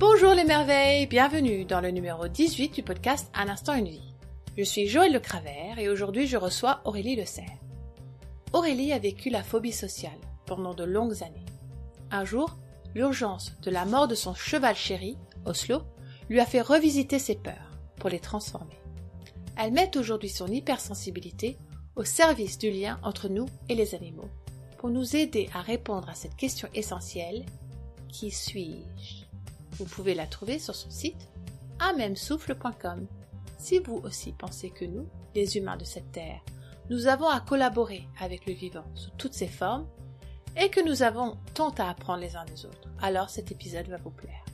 Bonjour les merveilles, bienvenue dans le numéro 18 du podcast Un instant une vie. Je suis Joël Le Cravert et aujourd'hui je reçois Aurélie Le Serre. Aurélie a vécu la phobie sociale pendant de longues années. Un jour, l'urgence de la mort de son cheval chéri, Oslo, lui a fait revisiter ses peurs pour les transformer. Elle met aujourd'hui son hypersensibilité au service du lien entre nous et les animaux pour nous aider à répondre à cette question essentielle Qui suis-je? Vous pouvez la trouver sur son site amemsouffle.com. Si vous aussi pensez que nous, les humains de cette terre, nous avons à collaborer avec le vivant sous toutes ses formes et que nous avons tant à apprendre les uns des autres, alors cet épisode va vous plaire.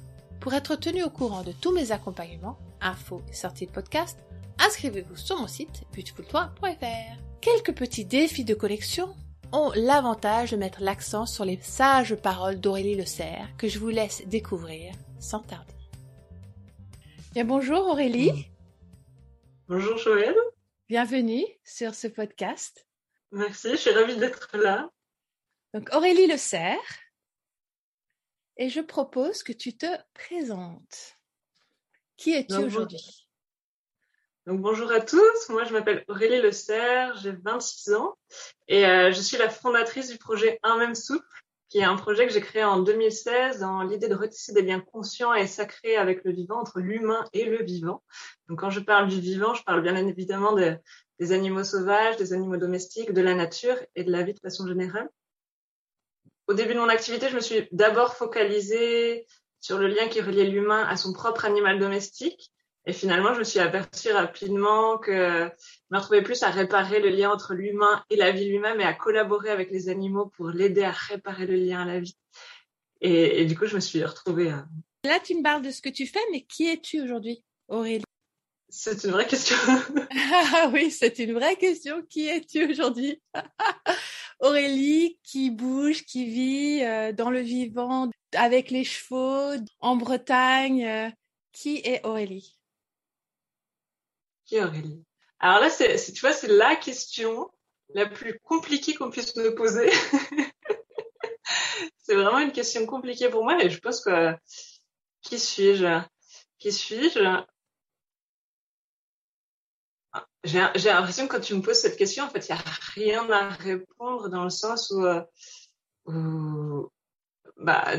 Pour être tenu au courant de tous mes accompagnements, infos et sorties de podcast, inscrivez-vous sur mon site beautifultoi.fr. Quelques petits défis de collection ont l'avantage de mettre l'accent sur les sages paroles d'Aurélie Le Serre que je vous laisse découvrir sans tarder. Bien bonjour Aurélie. Bonjour Joël. Bienvenue sur ce podcast. Merci, je suis ravie d'être là. Donc Aurélie Le Serre. Et je propose que tu te présentes. Qui es-tu aujourd'hui? Donc bonjour à tous, moi je m'appelle Aurélie Le Serre, j'ai 26 ans et euh, je suis la fondatrice du projet Un même souple, qui est un projet que j'ai créé en 2016 dans l'idée de retisser des liens conscients et sacrés avec le vivant, entre l'humain et le vivant. Donc quand je parle du vivant, je parle bien évidemment des animaux sauvages, des animaux domestiques, de la nature et de la vie de façon générale. Au début de mon activité, je me suis d'abord focalisée sur le lien qui reliait l'humain à son propre animal domestique et finalement, je me suis aperçue rapidement que je me retrouvais plus à réparer le lien entre l'humain et la vie lui-même et à collaborer avec les animaux pour l'aider à réparer le lien à la vie. Et, du coup, je me suis retrouvée. À... Là, tu me parles de ce que tu fais, mais qui es-tu aujourd'hui, Aurélie? C'est une vraie question. ah oui, c'est une vraie question. Qui es-tu aujourd'hui? Aurélie qui bouge, qui vit euh, dans le vivant, avec les chevaux, en Bretagne. Euh, qui est Aurélie? Alors là, c'est, tu vois, c'est la question la plus compliquée qu'on puisse me poser. c'est vraiment une question compliquée pour moi et je pense que qui suis-je? Qui suis-je? J'ai, l'impression que quand tu me poses cette question, en fait, il n'y a rien à répondre dans le sens où, euh, où bah,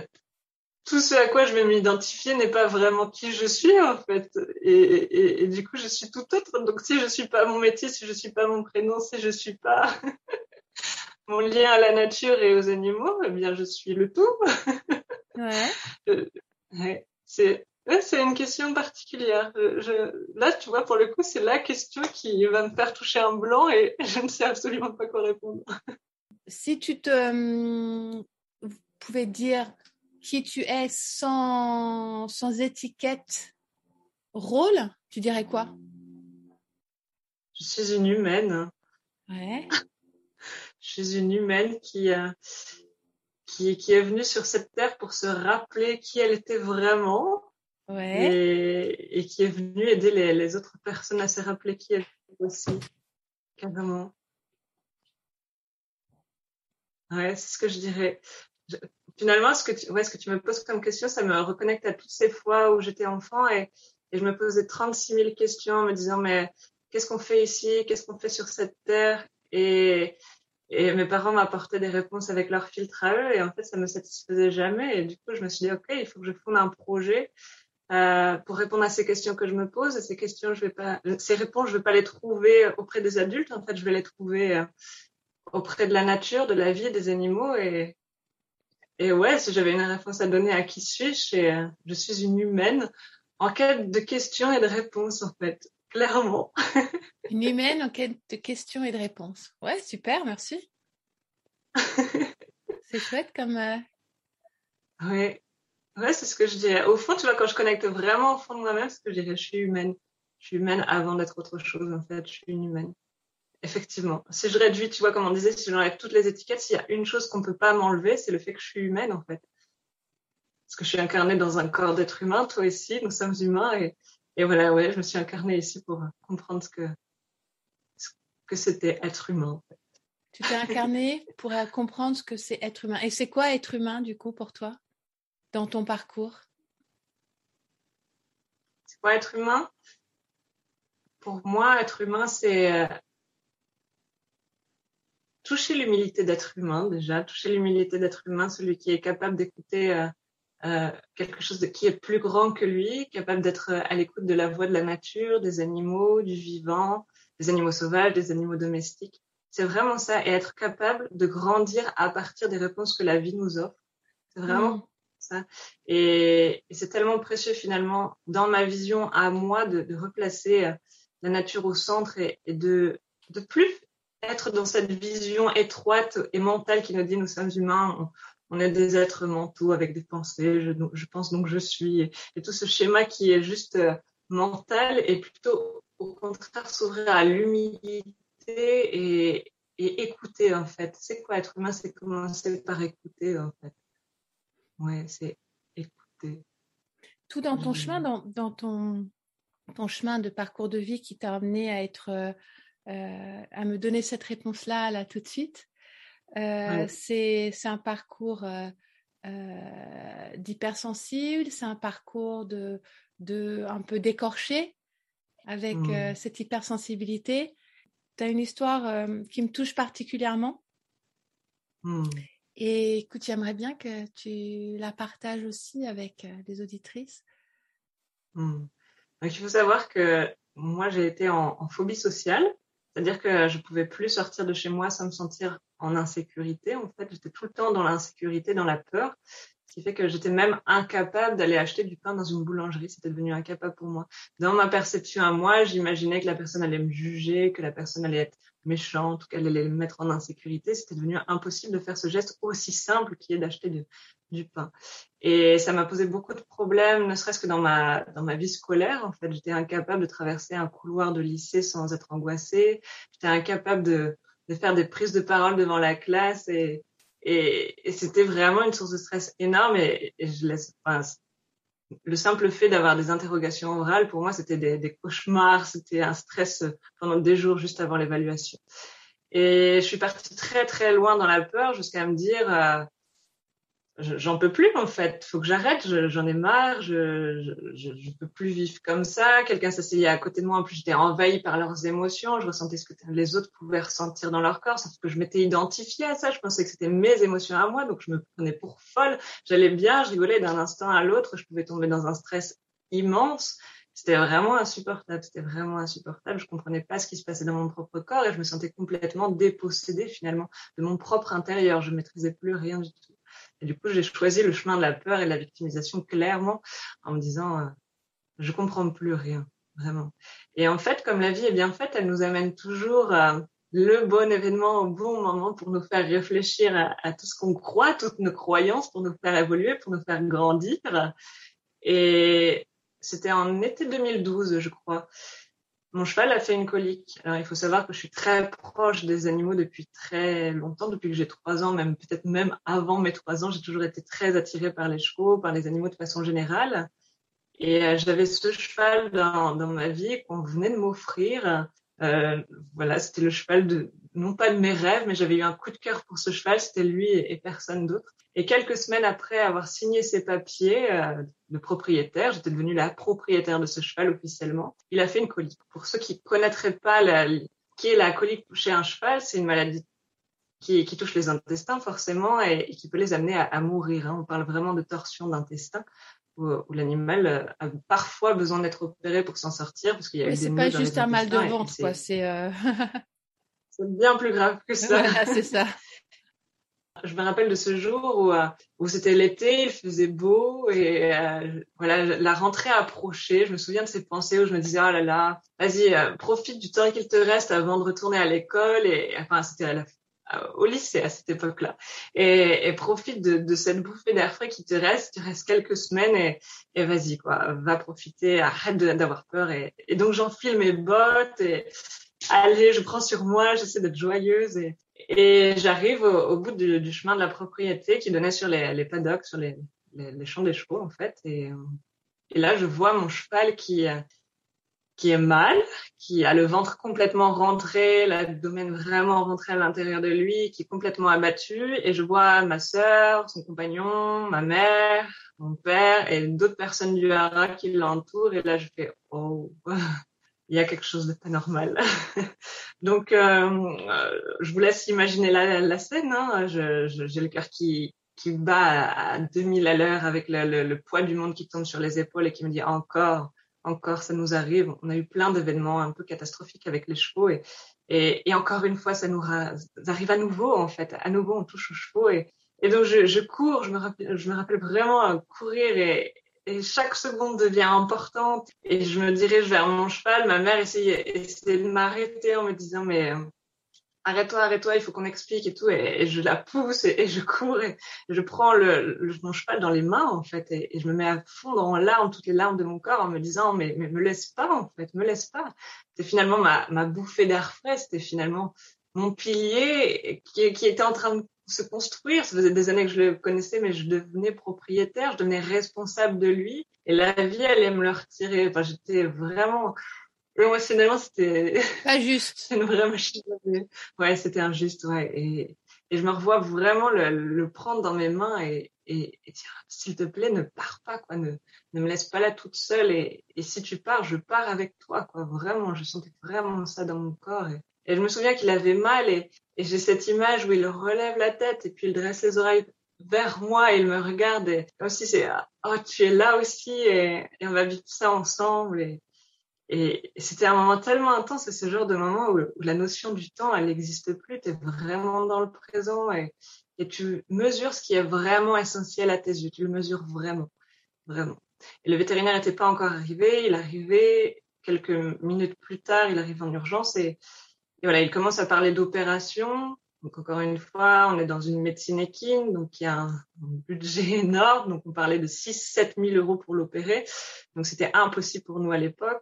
tout ce à quoi je vais m'identifier n'est pas vraiment qui je suis en fait et, et, du coup je suis tout autre donc si je suis pas mon métier si je suis pas mon prénom si je suis pas mon lien à la nature et aux animaux eh bien je suis le tout ouais. Euh, ouais. c'est c'est une question particulière. Je, là, tu vois, pour le coup, c'est la question qui va me faire toucher un blanc et je ne sais absolument pas quoi répondre. Si tu te euh, pouvais dire qui tu es sans, sans étiquette rôle, tu dirais quoi? Je suis une humaine. Ouais. Je suis une humaine qui, euh, qui, qui est venue sur cette terre pour se rappeler qui elle était vraiment. Ouais. Et, et qui est venue aider les, les autres personnes à se rappeler qui elle était aussi. Carrément. Ouais, c'est ce que je dirais finalement, ce que tu, ouais, ce que tu me poses comme question, ça me reconnecte à toutes ces fois où j'étais enfant et, et, je me posais 36 000 questions en me disant, mais qu'est-ce qu'on fait ici? Qu'est-ce qu'on fait sur cette terre? Et, et mes parents m'apportaient des réponses avec leur filtre à eux et en fait, ça me satisfaisait jamais. Et du coup, je me suis dit, OK, il faut que je fonde un projet euh, pour répondre à ces questions que je me pose. Et ces questions, je vais pas, ces réponses, je vais pas les trouver auprès des adultes. En fait, je vais les trouver euh, auprès de la nature, de la vie, des animaux et, et ouais, si j'avais une réponse à donner à qui suis-je, euh, je suis une humaine en quête de questions et de réponses, en fait, clairement. une humaine en quête de questions et de réponses. Ouais, super, merci. c'est chouette comme. Euh... Ouais, ouais, c'est ce que je dirais. Au fond, tu vois, quand je connecte vraiment au fond de moi-même, c'est ce que je dirais. Je suis humaine. Je suis humaine avant d'être autre chose, en fait. Je suis une humaine. Effectivement. Si je réduis, tu vois, comme on disait, si j'enlève toutes les étiquettes, s'il y a une chose qu'on peut pas m'enlever, c'est le fait que je suis humaine, en fait. Parce que je suis incarnée dans un corps d'être humain, toi aussi, nous sommes humains, et, et voilà, ouais, je me suis incarnée ici pour comprendre ce que, ce que c'était être humain, en fait. Tu t'es incarnée pour comprendre ce que c'est être humain. Et c'est quoi être humain, du coup, pour toi, dans ton parcours? Quoi être humain? Pour moi, être humain, c'est euh, toucher l'humilité d'être humain déjà, toucher l'humilité d'être humain, celui qui est capable d'écouter euh, euh, quelque chose de, qui est plus grand que lui, capable d'être à l'écoute de la voix de la nature, des animaux, du vivant, des animaux sauvages, des animaux domestiques. C'est vraiment ça, et être capable de grandir à partir des réponses que la vie nous offre. C'est vraiment mm. ça. Et, c'est tellement précieux finalement dans ma vision à moi de, de replacer euh, la nature au centre et, et de de plus être dans cette vision étroite et mentale qui nous dit nous sommes humains, on, est des êtres mentaux avec des pensées, je, je pense donc je suis, et, tout ce schéma qui est juste euh, mental et plutôt au contraire s'ouvrir à l'humilité et, et écouter en fait. C'est quoi être humain? C'est commencer par écouter en fait. Ouais, c'est écouter. Tout dans ton chemin, dans, dans ton, ton chemin de parcours de vie qui t'a amené à être, euh, à me donner cette réponse-là là tout de suite. Euh, c'est un parcours euh, euh, d'hypersensible, c'est un parcours de, de un peu décorché avec euh, mmh. cette hypersensibilité. Tu as une histoire euh, qui me touche particulièrement. Mmh. Et écoute, j'aimerais bien que tu la partages aussi avec euh, les auditrices. Mmh. Donc, il faut savoir que moi, j'ai été en, en phobie sociale, c'est-à-dire que je pouvais plus sortir de chez moi sans me sentir en insécurité. En fait, j'étais tout le temps dans l'insécurité, dans la peur qui fait que j'étais même incapable d'aller acheter du pain dans une boulangerie. C'était devenu incapable pour moi. Dans ma perception à moi, j'imaginais que la personne allait me juger, que la personne allait être méchante, qu'elle allait me mettre en insécurité. C'était devenu impossible de faire ce geste aussi simple qui est d'acheter du, Et ça m'a posé beaucoup de problèmes, ne serait-ce que dans ma, dans ma vie scolaire. En fait, j'étais incapable de traverser un couloir de lycée sans être angoissée. J'étais incapable de, de faire des prises de parole devant la classe et, et, c'était vraiment une source de stress énorme et, je laisse, le simple fait d'avoir des interrogations orales, pour moi, c'était des, des, cauchemars, c'était un stress pendant des jours juste avant l'évaluation. Et je suis partie très très loin dans la peur jusqu'à me dire, euh, j'en peux plus en fait. Faut que j'arrête. J'en ai marre. Je, je, je, peux plus vivre comme ça. Quelqu'un s'asseyait à côté de moi. En plus, j'étais envahie par leurs émotions. Je ressentais ce que les autres pouvaient ressentir dans leur corps. Sauf que je m'étais identifiée à ça. Je pensais que c'était mes émotions à moi. Donc, je me prenais pour folle. J'allais bien. Je rigolais d'un instant à l'autre. Je pouvais tomber dans un stress immense. C'était vraiment insupportable. C'était vraiment insupportable. Je comprenais pas ce qui se passait dans mon propre corps et je me sentais complètement dépossédée finalement de mon propre intérieur. Je maîtrisais plus rien du tout. Et du coup, j'ai choisi le chemin de la peur et de la victimisation clairement en me disant, euh, je comprends plus rien, vraiment. Et en fait, comme la vie est bien faite, elle nous amène toujours à le bon événement au bon moment pour nous faire réfléchir à, à tout ce qu'on croit, toutes nos croyances, pour nous faire évoluer, pour nous faire grandir. Et c'était en été 2012, je crois. Mon cheval a fait une colique. Alors, il faut savoir que je suis très proche des animaux depuis très longtemps, depuis que j'ai trois ans, même peut-être même avant mes trois ans, j'ai toujours été très attirée par les chevaux, par les animaux de façon générale. Et euh, j'avais ce cheval dans, dans ma vie qu'on venait de m'offrir. Euh, voilà, c'était le cheval de, non pas de mes rêves, mais j'avais eu un coup de cœur pour ce cheval, c'était lui et, personne d'autre. Et quelques semaines après avoir signé ses papiers euh, de propriétaire, j'étais devenue la propriétaire de ce cheval officiellement, il a fait une colique. Pour ceux qui connaîtraient pas la, qui est la colique chez un cheval, c'est une maladie qui, qui, touche les intestins forcément et, qui peut les amener à, à mourir. Hein. On parle vraiment de torsion d'intestin où, où l'animal euh, a parfois besoin d'être opéré pour s'en sortir parce qu'il y a oui, C'est pas juste un mal de ventre, quoi. C'est euh... c'est bien plus grave que ça. Voilà, c'est ça. Je me rappelle de ce jour où, euh, où c'était l'été, il faisait beau et euh, voilà la rentrée approchait. Je me souviens de ces pensées où je me disais oh là là, vas-y euh, profite du temps qu'il te reste avant de retourner à l'école et enfin c'était à la, au lycée à cette époque-là et, profite de, cette bouffée d'air frais qui te reste. Il reste quelques semaines et, et vas-y quoi, va profiter, arrête d'avoir peur et, et donc j'enfile mes bottes et allez, je prends sur moi, j'essaie d'être joyeuse et, et j'arrive au, bout du, du, chemin de la propriété qui donnait sur les, les paddocks, sur les, les, champs des chevaux en fait. Et, et, là, je vois mon cheval qui qui est mal, qui a le ventre complètement rentré, l'abdomen vraiment rentré à l'intérieur de lui, qui est complètement abattu. Et je vois ma sœur, son compagnon, ma mère, mon père et d'autres personnes du hara qui l'entourent. Et là, je fais oh, il y a quelque chose de pas normal. Donc, euh, je vous laisse imaginer la, scène. Hein. J'ai le cœur qui qui bat à 2000 à l'heure avec le, poids du monde qui tombe sur les épaules et qui me dit encore, encore, ça nous arrive. On a eu plein d'événements un peu catastrophiques avec les chevaux et, et, encore une fois, ça nous arrive à nouveau en fait. À nouveau, on touche aux chevaux et, et donc je, je cours. Je me rappelle, je me rappelle vraiment courir et, et chaque seconde devient importante et je me dirige vers mon cheval. Ma mère essayait, essayait de m'arrêter en me disant mais arrête-toi, arrête-toi, il faut qu'on explique et tout. Et, je la pousse et, je cours et je prends le, mon cheval dans les mains en fait et, je me mets à fondre en larmes, toutes les larmes de mon corps en me disant mais, mais me laisse pas en fait, me laisse pas. C'était finalement ma, ma bouffée d'air frais, c'était finalement mon pilier qui, qui était en train de se construire. Ça faisait des années que je le connaissais, mais je devenais propriétaire, je devenais responsable de lui. Et la vie allait me le retirer. Enfin, j'étais vraiment émotionnellement, c'était pas juste. une vraie machine. Ouais, c'était injuste, ouais. Et, et je me revois vraiment le, le prendre dans mes mains et, et, et dire s'il te plaît, ne pars pas, quoi, ne, ne me laisse pas là toute seule. Et, et si tu pars, je pars avec toi, quoi. Vraiment, je sentais vraiment ça dans mon corps. Et, et je me souviens qu'il avait mal et, et j'ai cette image où il relève la tête et puis il dresse les oreilles vers moi et il me regarde et comme si c'est oh tu es là aussi et, et on va vivre ça ensemble et, et c'était un moment tellement intense, c'est ce genre de moment où, la notion du temps, elle n'existe plus, tu es vraiment dans le présent et, et tu mesures ce qui est vraiment essentiel à tes yeux, tu le mesures vraiment, vraiment. Et le vétérinaire n'était pas encore arrivé, il arrivait quelques minutes plus tard, il arrive en urgence et, et voilà, il commence à parler d'opération, donc encore une fois, on est dans une médecine équine, donc il y a un, budget énorme. Donc on parlait de 6-7 000 euros pour l'opérer. Donc c'était impossible pour nous à l'époque.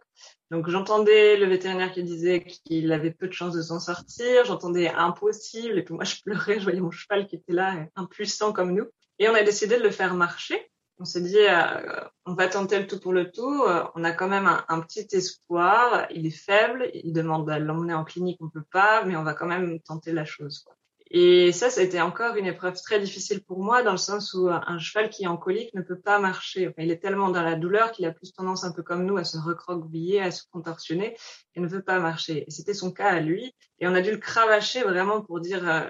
Donc j'entendais le vétérinaire qui disait qu'il avait peu de chances de s'en sortir. J'entendais impossible. Et puis moi je pleurais, je voyais mon cheval qui était là, impuissant comme nous. Et on a décidé de le faire marcher. On s'est dit, euh, on va tenter le tout pour le tout. Euh, on a quand même un, petit espoir. Il est faible. Il demande à l'emmener en clinique. On peut pas, mais on va quand même tenter la chose. Quoi. Et ça, été encore une épreuve très difficile pour moi dans le sens où un cheval qui est en colique ne peut pas marcher. Enfin, il est tellement dans la douleur qu'il a plus tendance, un peu comme nous, à se recroqueviller, à se contorsionner et ne veut pas marcher. Et c'était son cas à lui. Et on a dû le cravacher vraiment pour dire, euh,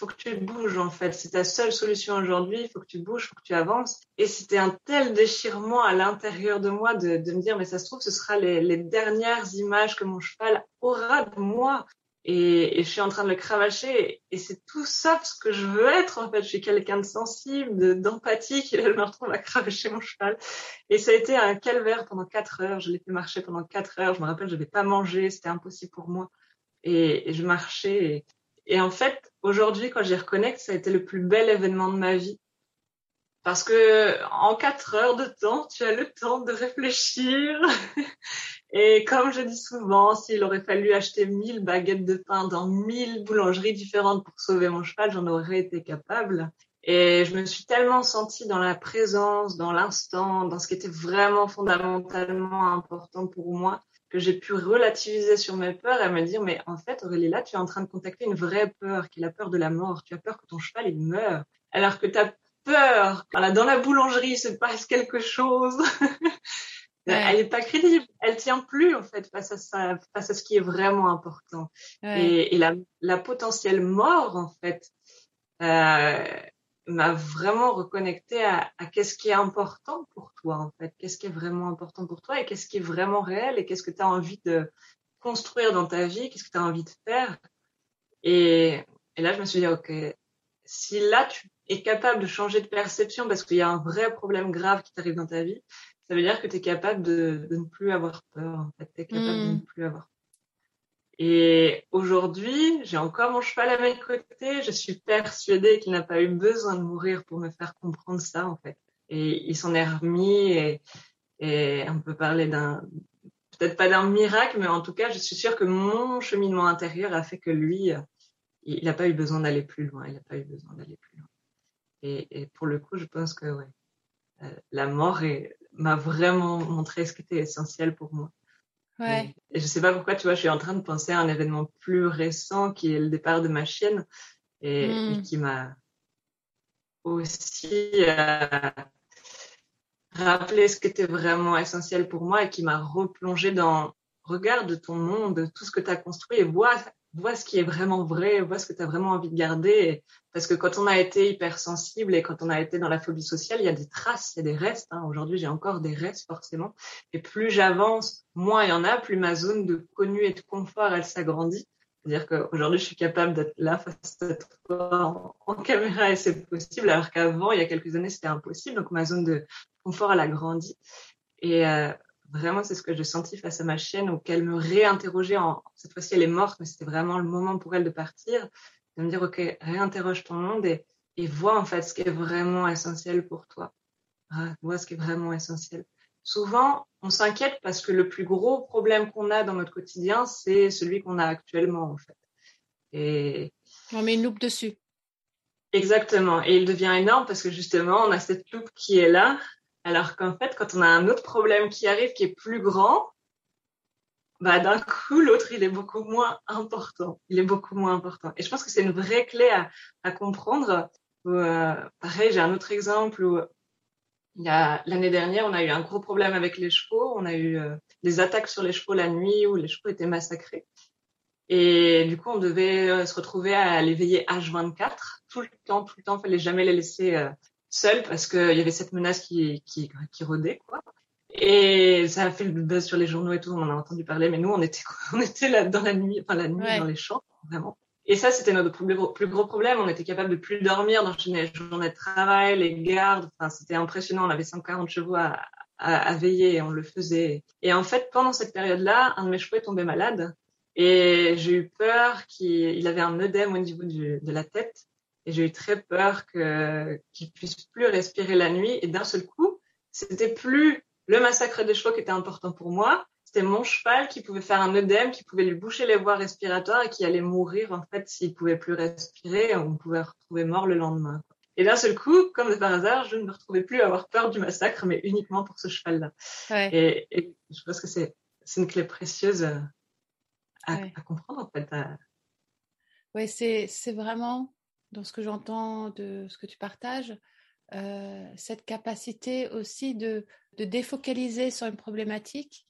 faut que tu bouges en fait. C'est ta seule solution aujourd'hui. Il faut que tu bouges, faut que tu avances. Et c'était un tel déchirement à l'intérieur de moi de, me dire mais ça se trouve ce sera les, dernières images que mon cheval aura de moi. Et, je suis en train de le cravacher et c'est tout sauf ce que je veux être en fait. Je suis quelqu'un de sensible, d'empathique et là je me retrouve à cravacher mon cheval. Et ça a été un calvaire pendant quatre heures. Je l'ai fait marcher pendant quatre heures. Je me rappelle, je n'avais pas mangé, c'était impossible pour moi. Et, je marchais et en fait, aujourd'hui, quand j'y reconnecte, ça a été le plus bel événement de ma vie. Parce que en quatre heures de temps, tu as le temps de réfléchir. Et comme je dis souvent, s'il aurait fallu acheter mille baguettes de pain dans mille boulangeries différentes pour sauver mon cheval, j'en aurais été capable. Et je me suis tellement sentie dans la présence, dans l'instant, dans ce qui était vraiment fondamentalement important pour moi, que j'ai pu relativiser sur mes peurs et me dire, mais en fait, Aurélie, là, tu es en train de contacter une vraie peur, qui est la peur de la mort. Tu as peur que ton cheval, il meure. Alors que tu as peur, voilà, dans la boulangerie, il se passe quelque chose. Elle n'est pas crédible. Elle tient plus, en fait, face à ça, face à ce qui est vraiment important. Et, et la, la, potentielle mort, en fait, euh, m'a vraiment reconnecté à, à qu'est-ce qui est important pour toi en fait, qu'est-ce qui est vraiment important pour toi et qu'est-ce qui est vraiment réel et qu'est-ce que tu as envie de construire dans ta vie, qu'est-ce que tu as envie de faire. Et, et, là, je me suis dit, ok, si là tu es capable de changer de perception parce qu'il y a un vrai problème grave qui t'arrive dans ta vie, ça veut dire que tu es capable de, de, ne plus avoir peur, en fait, tu es capable de hmm. ne plus avoir peur. Et aujourd'hui, j'ai encore mon cheval à mes côtés. Je suis persuadée qu'il n'a pas eu besoin de mourir pour me faire comprendre ça, en fait. Et il s'en est remis et, on peut parler d'un, peut-être pas d'un miracle, mais en tout cas, je suis sûre que mon cheminement intérieur a fait que lui, il n'a pas eu besoin d'aller plus loin. Il n'a pas eu besoin d'aller plus loin. Et, et, pour le coup, je pense que ouais, euh, la mort m'a vraiment montré ce qui était essentiel pour moi. Ouais. Et je sais pas pourquoi, tu vois, je suis en train de penser à un événement plus récent qui est le départ de ma chienne et, Mm. qui m'a aussi euh, rappelé ce qui était vraiment essentiel pour moi et qui m'a replongé dans regarde ton monde, tout ce que tu as construit et vois, vois ce qui est vraiment vrai, vois ce que tu as vraiment envie de garder. Parce que quand on a été hypersensible et quand on a été dans la phobie sociale, il y a des traces, il y a des restes. hein. Aujourd'hui, j'ai encore des restes forcément. Et plus j'avance, moins il y en a, plus ma zone de connu et de confort, elle s'agrandit. C'est-à-dire qu'aujourd'hui, je suis capable d'être là face à toi en, en caméra et c'est possible, alors qu'avant, il y a quelques années, c'était impossible. Donc ma zone de confort, elle a grandi. Et euh, vraiment, c'est ce que j'ai senti face à ma chienne, où qu'elle me réinterrogeait. En... Cette fois-ci, elle est morte, mais c'était vraiment le moment pour elle de partir, de me dire, OK, réinterroge ton monde et, et vois en fait ce qui est vraiment essentiel pour toi. Ah, vois ce qui est vraiment essentiel. Souvent, on s'inquiète parce que le plus gros problème qu'on a dans notre quotidien, c'est celui qu'on a actuellement, en fait. Et On met une loupe dessus. exactement. Et il devient énorme parce que justement, on a cette loupe qui est là, alors qu'en fait, quand on a un autre problème qui arrive, qui est plus grand, bah d'un coup, l'autre, il est beaucoup moins important. Il est beaucoup moins important. Et je pense que c'est une vraie clé à, à comprendre. Euh, pareil, j'ai un autre exemple où il l'année dernière, on a eu un gros problème avec les chevaux. On a eu euh, des attaques sur les chevaux la nuit où les chevaux étaient massacrés. Et du coup, on devait euh, se retrouver à les veiller H24 tout le temps, tout le temps. Fallait jamais les laisser seuls parce qu'il y avait cette menace qui, qui, qui rôdait, quoi. Et ça a fait le buzz sur les journaux et tout. On en a entendu parler, mais nous, on était, on était là dans la nuit, enfin la nuit Ouais. dans les champs, vraiment. Et ça, c'était notre plus gros, plus gros problème. On était capable de plus dormir, d'enchaîner les journées de travail, les gardes. Enfin, c'était impressionnant. On avait 140 chevaux à, à, à veiller et on le faisait. Et en fait, pendant cette période-là, un de mes chevaux est tombé malade. Et j'ai eu peur qu'il il avait un œdème au niveau du, de la tête. Et j'ai eu très peur que, qu'il puisse plus respirer la nuit. Et d'un seul coup, c'était plus le massacre des chevaux qui était important pour moi. C'était mon cheval qui pouvait faire un œdème, qui pouvait lui boucher les voies respiratoires et qui allait mourir, en fait, s'il pouvait plus respirer. On pouvait retrouver mort le lendemain. Et d'un seul coup, comme de par hasard, je ne me retrouvais plus à avoir peur du massacre, mais uniquement pour ce cheval-là. Ouais. Et, et je pense que c'est, c'est une clé précieuse à, Ouais. à comprendre, en fait. à- Ouais, c'est, c'est vraiment, dans ce que j'entends de ce que tu partages, euh, cette capacité aussi de, de défocaliser sur une problématique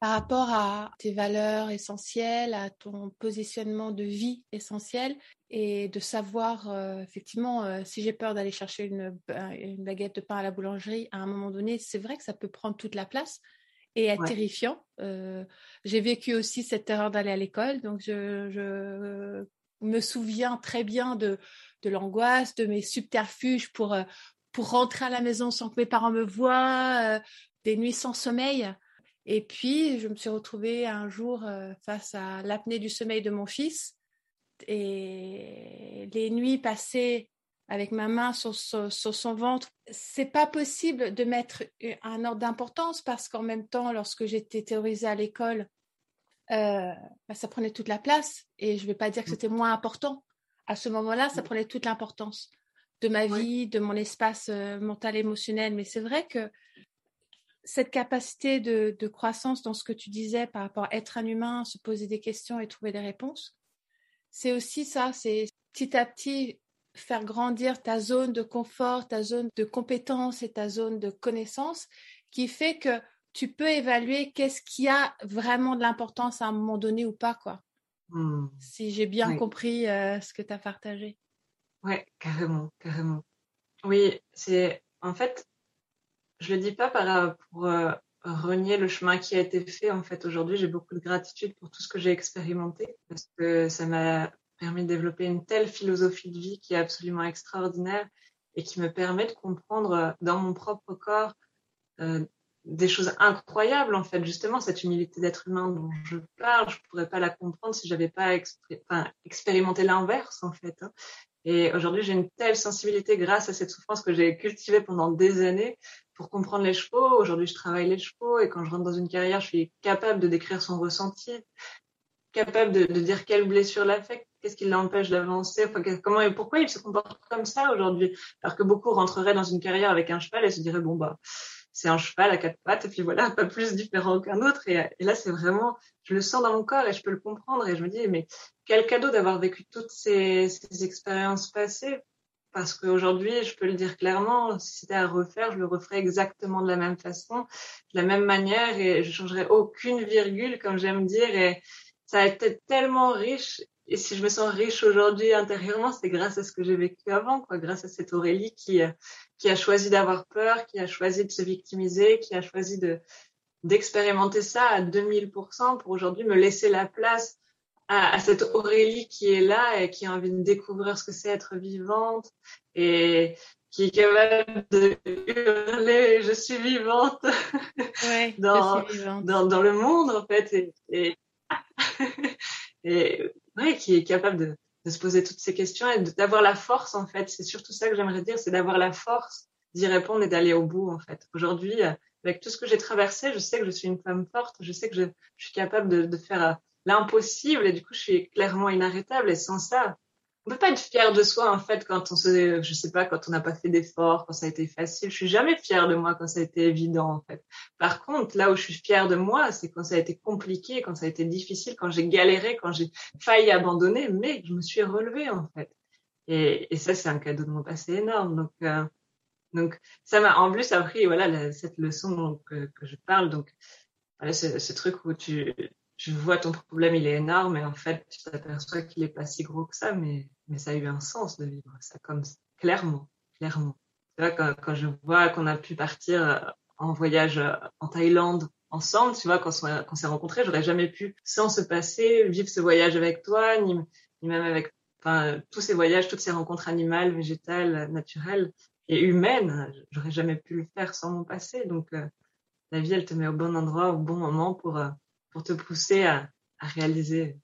par rapport à tes valeurs essentielles, à ton positionnement de vie essentiel et de savoir euh, effectivement euh, si j'ai peur d'aller chercher une, ba- une baguette de pain à la boulangerie à un moment donné, c'est vrai que ça peut prendre toute la place et être Ouais. terrifiant. Euh, j'ai vécu aussi cette erreur d'aller à l'école, donc je, je me souviens très bien de, de l'angoisse, de mes subterfuges pour, euh, pour rentrer à la maison sans que mes parents me voient, euh, des nuits sans sommeil. Et puis, je me suis retrouvée un jour euh, face à l'apnée du sommeil de mon fils et les nuits passées avec ma main sur, son ventre, c'est pas possible de mettre un ordre d'importance parce qu'en même temps, lorsque j'étais terrorisée à l'école, euh, bah, ça prenait toute la place et je vais pas dire que c'était moins important. À ce moment-là, ça prenait toute l'importance de ma Ouais. vie, de mon espace euh, mental, émotionnel. Mais c'est vrai que cette capacité de, de croissance dans ce que tu disais par rapport à être un humain, se poser des questions et trouver des réponses, c'est aussi ça, c'est petit à petit faire grandir ta zone de confort, ta zone de compétence et ta zone de connaissance qui fait que tu peux évaluer qu'est-ce qui a vraiment de l'importance à un moment donné ou pas, quoi. Hmm. Si j'ai bien Oui. compris euh, ce que tu as partagé. Ouais, carrément, carrément. Oui, c'est en fait, je le dis pas par, pour euh, renier le chemin qui a été fait. En fait, aujourd'hui, j'ai beaucoup de gratitude pour tout ce que j'ai expérimenté parce que ça m'a permis de développer une telle philosophie de vie qui est absolument extraordinaire et qui me permet de comprendre euh, dans mon propre corps euh, des choses incroyables en fait. Justement cette humilité d'être humain dont je parle je pourrais pas la comprendre si j'avais pas expérimenté l'inverse en fait hein. et aujourd'hui j'ai une telle sensibilité grâce à cette souffrance que j'ai cultivée pendant des années pour comprendre les chevaux. Aujourd'hui je travaille les chevaux et quand je rentre dans une carrière je suis capable de décrire son ressenti capable de, dire quelle blessure l'affecte qu'est-ce qui l'empêche d'avancer enfin, comment et pourquoi il se comporte comme ça aujourd'hui. Alors que beaucoup rentreraient dans une carrière avec un cheval et se diraient bon bah c'est un cheval à quatre pattes et puis voilà, pas plus différent qu'un autre. Et, là, c'est vraiment, je le sens dans mon corps et je peux le comprendre. Et je me dis, mais quel cadeau d'avoir vécu toutes ces, ces expériences passées. Parce qu'aujourd'hui, je peux le dire clairement, si c'était à refaire, je le referais exactement de la même façon, de la même manière et je changerais aucune virgule, comme j'aime dire. Et ça a été tellement riche et si je me sens riche aujourd'hui intérieurement, c'est grâce à ce que j'ai vécu avant, quoi, grâce à cette Aurélie qui, euh, qui a choisi d'avoir peur, qui a choisi de se victimiser, qui a choisi de d'expérimenter ça à 2000% pour aujourd'hui me laisser la place à, à, cette Aurélie qui est là et qui a envie de découvrir ce que c'est être vivante et qui est capable de hurler je suis vivante ouais, dans, je suis vivante. dans, dans le monde en fait et, et, et ouais, qui est capable de, se poser toutes ces questions et d'avoir la force en fait. C'est surtout ça que j'aimerais dire, c'est d'avoir la force d'y répondre et d'aller au bout en fait. Aujourd'hui, avec tout ce que j'ai traversé, je sais que je suis une femme forte, je sais que je, je suis capable de, de faire euh, l'impossible et du coup je suis clairement inarrêtable et sans ça, on peut pas être fier de soi en fait quand on se, je sais pas, quand on n'a pas fait d'efforts, quand ça a été facile. Je suis jamais fière de moi quand ça a été évident en fait. Par contre, là où je suis fière de moi, c'est quand ça a été compliqué, quand ça a été difficile, quand j'ai galéré, quand j'ai failli abandonner, mais je me suis relevée en fait. Et, et ça, c'est un cadeau de mon passé énorme. Donc, euh, donc ça m'a en plus appris voilà cette leçon que, que je parle. Donc voilà, ce, ce truc où tu je vois ton problème, il est énorme, et en fait, tu t'aperçois qu'il est pas si gros que ça, mais, mais ça a eu un sens de vivre ça comme ça. Clairement, clairement. Tu vois, quand, quand je vois qu'on a pu partir euh, en voyage euh, en Thaïlande ensemble, tu vois, quand on, s'est rencontrés, j'aurais jamais pu, sans se passer, vivre ce voyage avec toi, ni, ni même avec, enfin, tous ces voyages, toutes ces rencontres animales, végétales, naturelles et humaines. J'aurais jamais pu le faire sans mon passé. Donc, euh, la vie, elle te met au bon endroit, au bon moment pour, pour te pousser à, à réaliser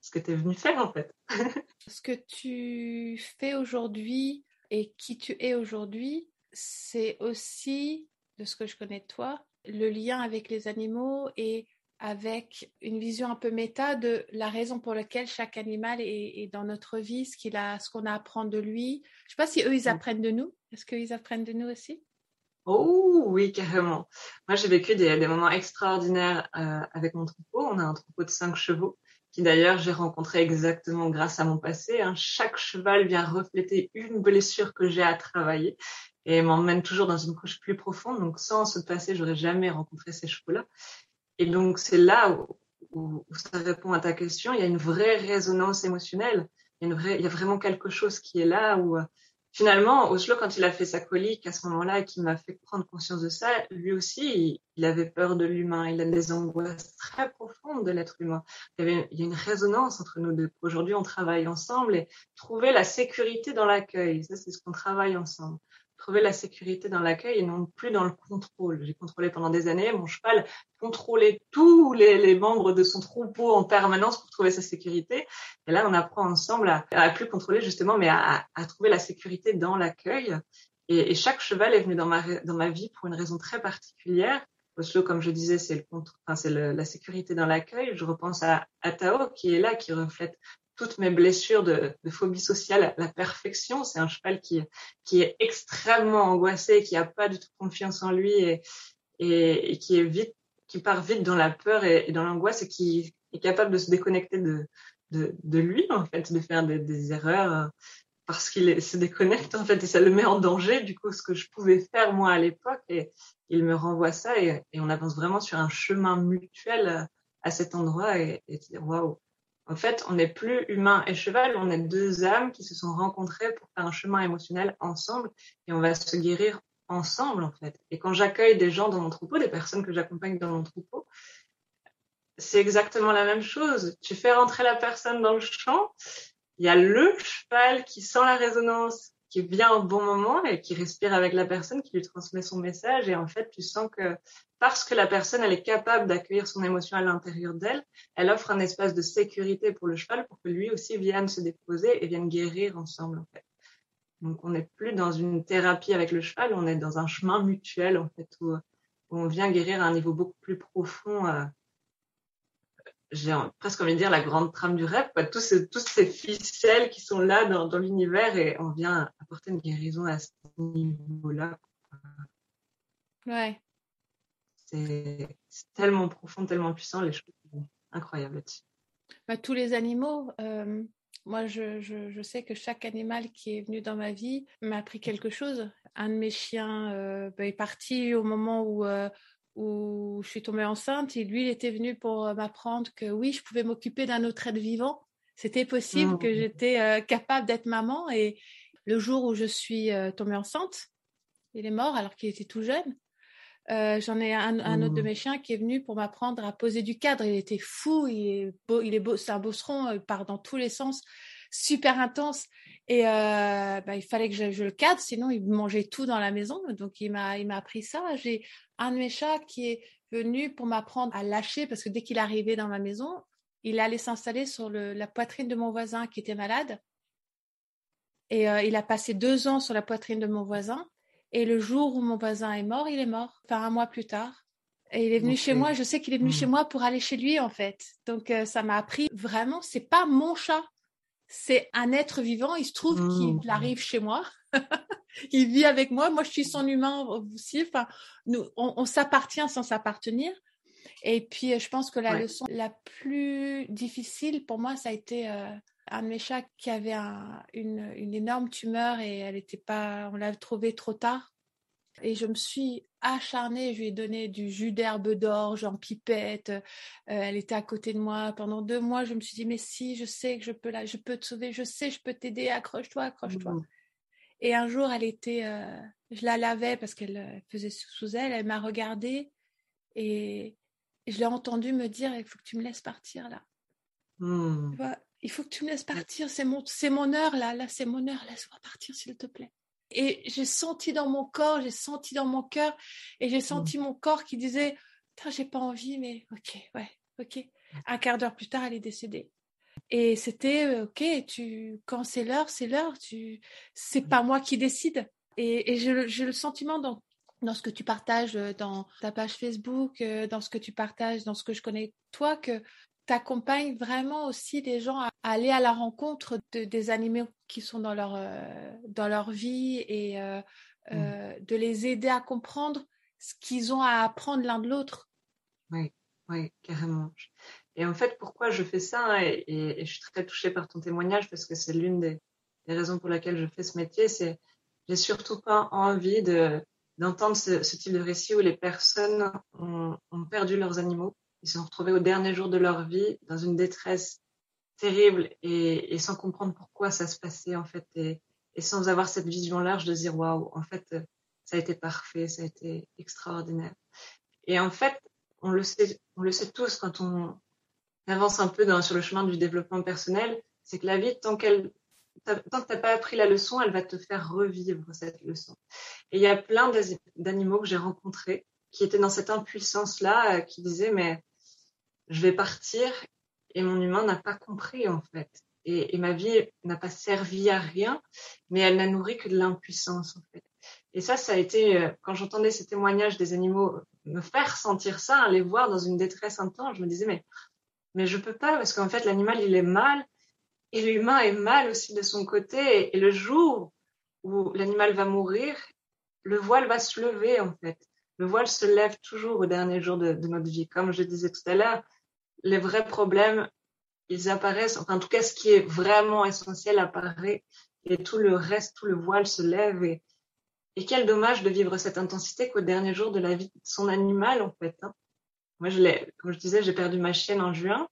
ce que tu es venu faire en fait. ce que tu fais aujourd'hui et qui tu es aujourd'hui, c'est aussi, de ce que je connais de toi, le lien avec les animaux et avec une vision un peu méta de la raison pour laquelle chaque animal est, est dans notre vie, ce qu'il a, ce qu'on a à apprendre de lui. Je sais pas si eux ils apprennent de nous. Est-ce qu'ils apprennent de nous aussi? Oh oui, carrément. Moi, j'ai vécu des, moments extraordinaires euh, avec mon troupeau. On a un troupeau de cinq chevaux qui d'ailleurs j'ai rencontré exactement grâce à mon passé. Hein. Chaque cheval vient refléter une blessure que j'ai à travailler et m'emmène toujours dans une couche plus profonde. Donc sans ce passé, j'aurais jamais rencontré ces chevaux-là. Et donc c'est là où, ça répond à ta question. Il y a une vraie résonance émotionnelle. Il y a, il y a vraiment quelque chose qui est là où finalement, Oslo, quand il a fait sa colique à ce moment-là et qui m'a fait prendre conscience de ça, lui aussi, il, avait peur de l'humain. Il a des angoisses très profondes de l'être humain. Il y, il y a une résonance entre nous deux. Aujourd'hui, on travaille ensemble et trouver la sécurité dans l'accueil. Ça, c'est ce qu'on travaille ensemble trouver la sécurité dans l'accueil et non plus dans le contrôle. J'ai contrôlé pendant des années, mon cheval contrôlait tous les, membres de son troupeau en permanence pour trouver sa sécurité. Et là, on apprend ensemble à, à plus contrôler justement, mais à, trouver la sécurité dans l'accueil. Et, chaque cheval est venu dans ma, dans ma vie pour une raison très particulière. Oslo, comme je disais, c'est enfin, la sécurité dans l'accueil. Je repense à, à Tao qui est là, qui reflète toutes mes blessures de, phobie sociale, la perfection. C'est un cheval qui, est extrêmement angoissé, qui a pas du tout confiance en lui et, qui part vite dans la peur et, dans l'angoisse et qui est capable de se déconnecter de, lui, en fait, de faire des, erreurs euh, parce qu'il se déconnecte, en fait, et ça le met en danger, du coup, ce que je pouvais faire, moi, à l'époque, et il me renvoie ça, et, on avance vraiment sur un chemin mutuel euh, à cet endroit, et, et waouh, en fait, on n'est plus humain et cheval, on est deux âmes qui se sont rencontrées pour faire un chemin émotionnel ensemble et on va se guérir ensemble, en fait. Et quand j'accueille des gens dans mon troupeau, des personnes que j'accompagne dans mon troupeau, c'est exactement la même chose. Tu fais rentrer la personne dans le champ, il y a le cheval qui sent la résonance, qui vient au bon moment et qui respire avec la personne, qui lui transmet son message. Et en fait, tu sens que parce que la personne, elle est capable d'accueillir son émotion à l'intérieur d'elle, elle offre un espace de sécurité pour le cheval pour que lui aussi vienne se déposer et vienne guérir ensemble, en fait. Donc, on n'est plus dans une thérapie avec le cheval, on est dans un chemin mutuel, en fait, où, on vient guérir à un niveau beaucoup plus profond. Euh, j'ai presque envie de dire la grande trame du rêve, quoi. Tous, ces, tous ces ficelles qui sont là dans, dans l'univers et on vient apporter une guérison à ce niveau-là. Ouais, c'est tellement profond, tellement puissant, les choses incroyables bah, tous les animaux, euh, moi je, je, je, sais que chaque animal qui est venu dans ma vie m'a appris quelque chose. Un de mes chiens euh, bah, est parti au moment où, euh, où je suis tombée enceinte et lui il était venu pour m'apprendre que oui, je pouvais m'occuper d'un autre être vivant. C'était possible que mmh. j'étais capable d'être maman et le jour où je suis tombée enceinte, il est mort alors qu'il était tout jeune. Euh, j'en ai un, un, autre de mmh. mes chiens qui est venu pour m'apprendre à poser du cadre. Il était fou, il est beau, il est beau, c'est un bosseron, il part dans tous les sens, super intense. Et euh, bah, il fallait que je, je, le cadre, sinon il mangeait tout dans la maison. Donc il m'a, il m'a appris ça. J'ai un de mes chats qui est venu pour m'apprendre à lâcher parce que dès qu'il arrivait dans ma maison, il allait s'installer sur le, la poitrine de mon voisin qui était malade. Et euh, il a passé deux ans sur la poitrine de mon voisin. Et le jour où mon voisin est mort, il est mort, enfin un mois plus tard. Et il est venu chez moi. Je sais qu'il est venu chez hmm. moi pour aller chez lui, en fait. Donc, euh, ça m'a appris vraiment, c'est pas mon chat. C'est un être vivant. Il se trouve qu'il hmm. arrive chez moi. il vit avec moi. Moi, je suis son humain aussi. Enfin, nous, on, s'appartient sans s'appartenir. Et puis, je pense que la leçon la plus difficile pour moi, ça a été euh, un de mes chats qui avait une, une, énorme tumeur et elle était pas, on l'a trouvé trop tard. Et je me suis acharnée, je lui ai donné du jus d'herbe d'orge en pipette. Euh, elle était à côté de moi pendant deux mois. Je me suis dit mais si, je sais que je peux là, je peux te sauver, je sais, je peux t'aider. Accroche-toi, accroche-toi. Mmh. Et un jour, elle était, euh, je la lavais parce qu'elle euh, faisait sous elle. Elle m'a regardée et je l'ai entendue me dire il faut que tu me laisses partir là. Mmh il faut que tu me laisses partir, c'est mon, c'est mon heure là, là c'est mon heure, laisse-moi partir s'il te plaît. Et j'ai senti dans mon corps, j'ai senti dans mon cœur, et j'ai senti mon corps qui disait, j'ai pas envie, mais ok, ouais, ok. Un quart d'heure plus tard, elle est décédée. Et c'était, euh, ok, tu, quand c'est l'heure, c'est l'heure, tu, c'est pas moi qui décide. Et, et j'ai le sentiment dans, dans ce que tu partages euh, dans ta page Facebook, euh, dans ce que tu partages, dans ce que je connais toi, que t'accompagnes vraiment aussi les gens à aller à la rencontre de, des animaux qui sont dans leur, euh, dans leur vie et euh, mmh. euh, de les aider à comprendre ce qu'ils ont à apprendre l'un de l'autre. Oui, oui, carrément. Et en fait, pourquoi je fais ça hein, et, je suis très touchée par ton témoignage parce que c'est l'une des, raisons pour laquelle je fais ce métier, c'est j'ai surtout pas envie de d'entendre ce, ce, type de récit où les personnes ont, ont perdu leurs animaux ils se sont retrouvés au dernier jour de leur vie dans une détresse terrible et, sans comprendre pourquoi ça se passait en fait et, sans avoir cette vision large de dire waouh en fait ça a été parfait ça a été extraordinaire. Et en fait on le sait on le sait tous quand on avance un peu sur le chemin du développement personnel c'est que la vie tant qu'elle tant que t'as pas appris la leçon elle va te faire revivre cette leçon. Et il y a plein d'animaux que j'ai rencontrés qui étaient dans cette impuissance là euh, qui disaient mais je vais partir et mon humain n'a pas compris en fait. Et, ma vie n'a pas servi à rien, mais elle n'a nourri que de l'impuissance en fait. Et ça, ça a été, euh, quand j'entendais ces témoignages des animaux me faire sentir ça, les voir dans une détresse intense, je me disais, mais, mais je peux pas, parce qu'en fait, l'animal, il est mal, et l'humain est mal aussi de son côté, et le jour où l'animal va mourir, le voile va se lever, en fait. Le voile se lève toujours au dernier jour de, de notre vie. Comme je disais tout à l'heure, les vrais problèmes, ils apparaissent, enfin, en tout cas, ce qui est vraiment essentiel apparaît et tout le reste, tout le voile se lève et, et quel dommage de vivre cette intensité qu'au dernier jour de la vie de son animal, en fait. Hein. Moi, je l'ai, comme je disais, j'ai perdu ma chienne en juin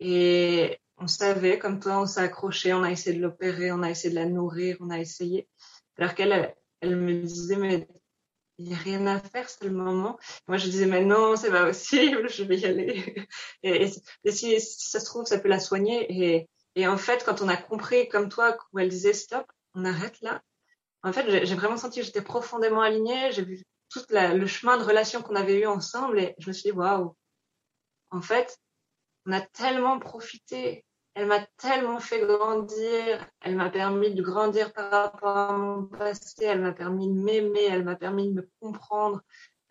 et on savait, comme toi, on s'est accroché, on a essayé de l'opérer, on a essayé de la nourrir, on a essayé. Alors qu'elle, elle me disait, mais il n'y a rien à faire, c'est le moment. Moi, je disais, mais non, c'est pas possible, je vais y aller. Et, si, ça se trouve, ça peut la soigner. Et, et, en fait, quand on a compris, comme toi, où elle disait stop, on arrête là. En fait, j'ai vraiment senti que j'étais profondément alignée. J'ai vu tout le chemin de relation qu'on avait eu ensemble et je me suis dit, waouh. En fait, on a tellement profité elle m'a tellement fait grandir, elle m'a permis de grandir par rapport à mon passé, elle m'a permis de m'aimer, elle m'a permis de me comprendre,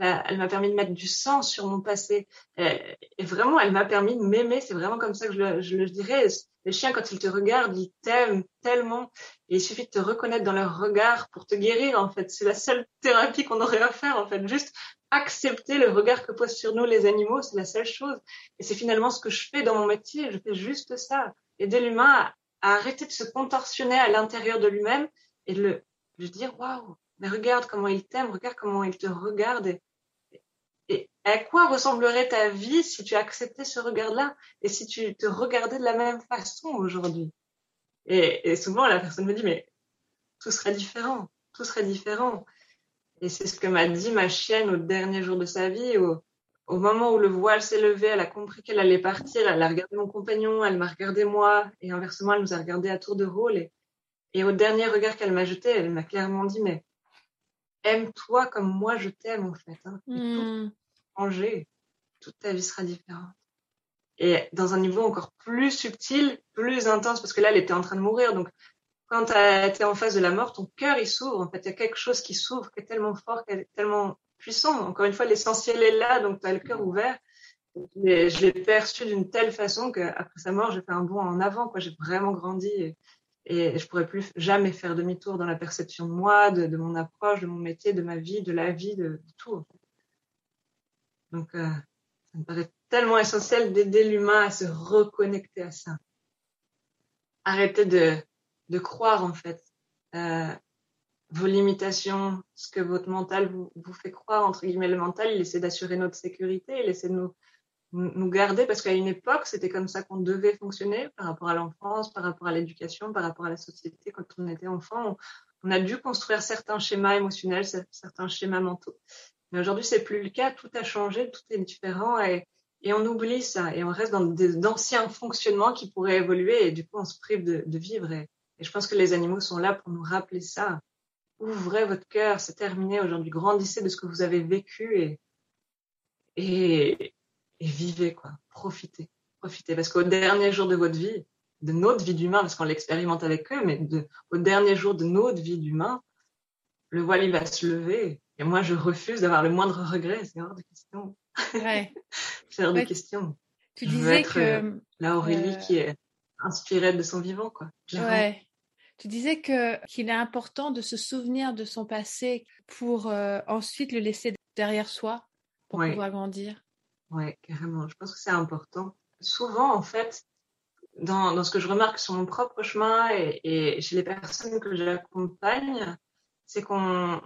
elle m'a permis de mettre du sens sur mon passé. Et, vraiment, elle m'a permis de m'aimer. C'est vraiment comme ça que je le, dirais. Les chiens, quand ils te regardent, ils t'aiment tellement. Il suffit de te reconnaître dans leur regard pour te guérir, en fait. C'est la seule thérapie qu'on aurait à faire, en fait. Juste accepter le regard que posent sur nous les animaux, c'est la seule chose. Et c'est finalement ce que je fais dans mon métier. Je fais juste ça. Aider l'humain à, arrêter de se contorsionner à l'intérieur de lui-même et de le, dire, waouh, mais regarde comment il t'aime, regarde comment il te regarde. À quoi ressemblerait ta vie si tu acceptais ce regard-là et si tu te regardais de la même façon aujourd'hui? Et, souvent, la personne me dit, mais tout serait différent, tout serait différent. Et c'est ce que m'a dit ma chienne au dernier jour de sa vie. Au, moment où le voile s'est levé, elle a compris qu'elle allait partir. Elle a regardé mon compagnon, elle m'a regardé moi, et inversement, elle nous a regardé à tour de rôle. Et, au dernier regard qu'elle m'a jeté, elle m'a clairement dit, mais aime-toi comme moi je t'aime en fait. Hein. Toute ta vie sera différente. Et dans un niveau encore plus subtil, plus intense, parce que là, elle était en train de mourir. Donc, quand tu été en face de la mort, ton cœur, il s'ouvre. En fait, il y a quelque chose qui s'ouvre, qui est tellement fort, qui est tellement puissant. Encore une fois, l'essentiel est là, donc tu as le cœur ouvert. Mais je l'ai perçu d'une telle façon qu'après sa mort, j'ai fait un bond en avant. Quoi, j'ai vraiment grandi. Et, je pourrais plus jamais faire demi-tour dans la perception de moi, de, de, mon approche, de mon métier, de ma vie, de la vie, de, de tout. En fait. Donc, euh, ça me paraît tellement essentiel d'aider l'humain à se reconnecter à ça. Arrêtez de, croire en fait euh, vos limitations, ce que votre mental vous, fait croire entre guillemets le mental, il essaie d'assurer notre sécurité, il essaie de nous garder parce qu'à une époque, c'était comme ça qu'on devait fonctionner par rapport à l'enfance, par rapport à l'éducation, par rapport à la société. Quand on était enfant, on, a dû construire certains schémas émotionnels, certains schémas mentaux. Mais aujourd'hui, c'est plus le cas. Tout a changé, tout est différent et, on oublie ça et on reste dans d'anciens fonctionnements qui pourraient évoluer et du coup, on se prive de, vivre. Et, je pense que les animaux sont là pour nous rappeler ça. Ouvrez votre cœur, c'est terminé aujourd'hui. Grandissez de ce que vous avez vécu et, vivez, quoi. Profitez, profitez. Parce qu'au dernier jour de votre vie, de notre vie d'humain, parce qu'on l'expérimente avec eux, mais au dernier jour de notre vie d'humain, le voile, il va se lever. Et moi, je refuse d'avoir le moindre regret. C'est hors de question. Ouais. c'est hors de question. Tu je disais être, que euh, la Aurélie euh... qui est inspirée de son vivant, quoi. Ouais. Tu disais que qu'il est important de se souvenir de son passé pour euh, ensuite le laisser derrière soi pour ouais. pouvoir grandir. Ouais, carrément. Je pense que c'est important. Souvent, en fait, dans, dans ce que je remarque sur mon propre chemin et, et chez les personnes que j'accompagne, c'est qu'on,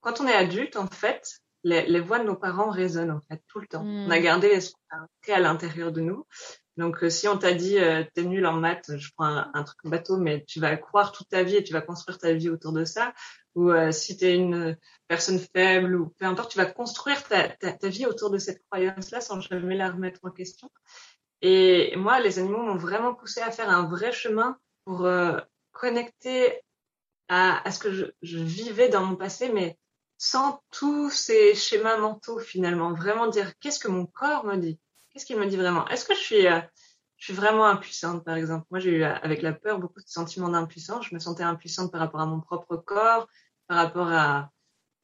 quand on est adulte, en fait, les, les, voix de nos parents résonnent en fait tout le temps. Mm. On a gardé ce qu'on a créé à l'intérieur de nous. Donc, euh, si on t'a dit euh, t'es nul en maths, je prends un, un, truc bateau, mais tu vas croire toute ta vie et tu vas construire ta vie autour de ça. Ou euh, si t'es une personne faible ou peu importe, tu vas construire ta, ta, ta vie autour de cette croyance-là sans jamais la remettre en question. Et moi, les animaux m'ont vraiment poussé à faire un vrai chemin pour euh, connecter à, à, ce que je, je, vivais dans mon passé, mais sans tous ces schémas mentaux finalement. Vraiment dire qu'est-ce que mon corps me dit? Qu'est-ce qu'il me dit vraiment? Est-ce que je suis, euh, je suis vraiment impuissante, par exemple? Moi, j'ai eu avec la peur beaucoup de sentiments d'impuissance. Je me sentais impuissante par rapport à mon propre corps, par rapport à,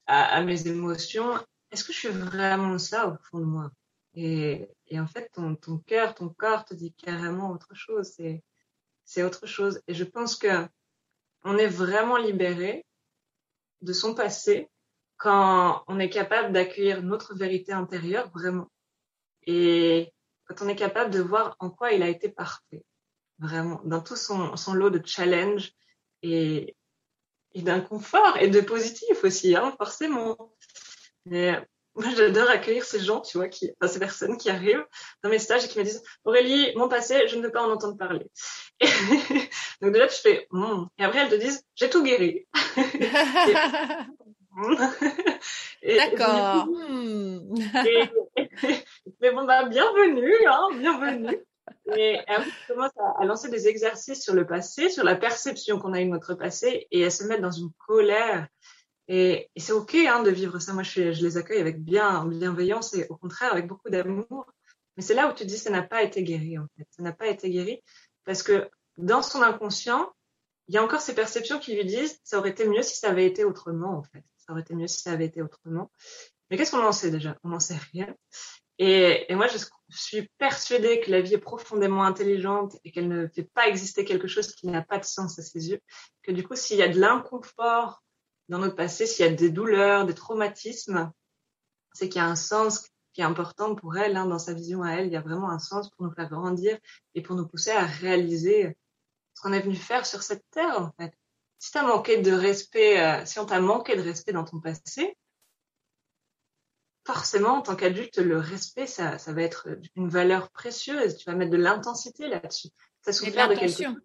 à, à mes émotions. Est-ce que je suis vraiment ça au fond de moi? Et, et, en fait, ton, ton cœur, ton corps te dit carrément autre chose. C'est, c'est autre chose. Et je pense que on est vraiment libéré de son passé quand on est capable d'accueillir notre vérité intérieure vraiment et quand on est capable de voir en quoi il a été parfait, vraiment, dans tout son, lot de challenges et, d'inconfort et de positif aussi, hein, forcément. Moi, j'adore accueillir ces gens, tu vois, ces personnes qui arrivent dans mes stages et qui me disent Aurélie, mon passé, je ne veux pas en entendre parler. Donc de là, je fais mmm. et après elles te disent j'ai tout guéri. D'accord. mais bon, bah, bienvenue, hein, bienvenue. Et elle commence à, à, lancer des exercices sur le passé, sur la perception qu'on a eu de notre passé, et elle se met dans une colère. Et, et c'est ok hein, de vivre ça. Moi, je, je, les accueille avec bien bienveillance et au contraire avec beaucoup d'amour. Mais c'est là où tu dis ça n'a pas été guéri en fait. Ça n'a pas été guéri parce que dans son inconscient, il y a encore ces perceptions qui lui disent ça aurait été mieux si ça avait été autrement en fait ça aurait été mieux si ça avait été autrement. Mais qu'est-ce qu'on en sait déjà? On n'en sait rien. Et, et, moi, je suis persuadée que la vie est profondément intelligente et qu'elle ne fait pas exister quelque chose qui n'a pas de sens à ses yeux. Que du coup, s'il y a de l'inconfort dans notre passé, s'il y a des douleurs, des traumatismes, c'est qu'il y a un sens qui est important pour elle, hein, dans sa vision à elle. Il y a vraiment un sens pour nous faire grandir et pour nous pousser à réaliser ce qu'on est venu faire sur cette terre, en fait. Si t'as manqué de respect, euh, si on t'a manqué de respect dans ton passé, forcément, en tant qu'adulte, le respect, ça, ça va être une valeur précieuse. Tu vas mettre de l'intensité là-dessus. Ça souffert de quelque chose.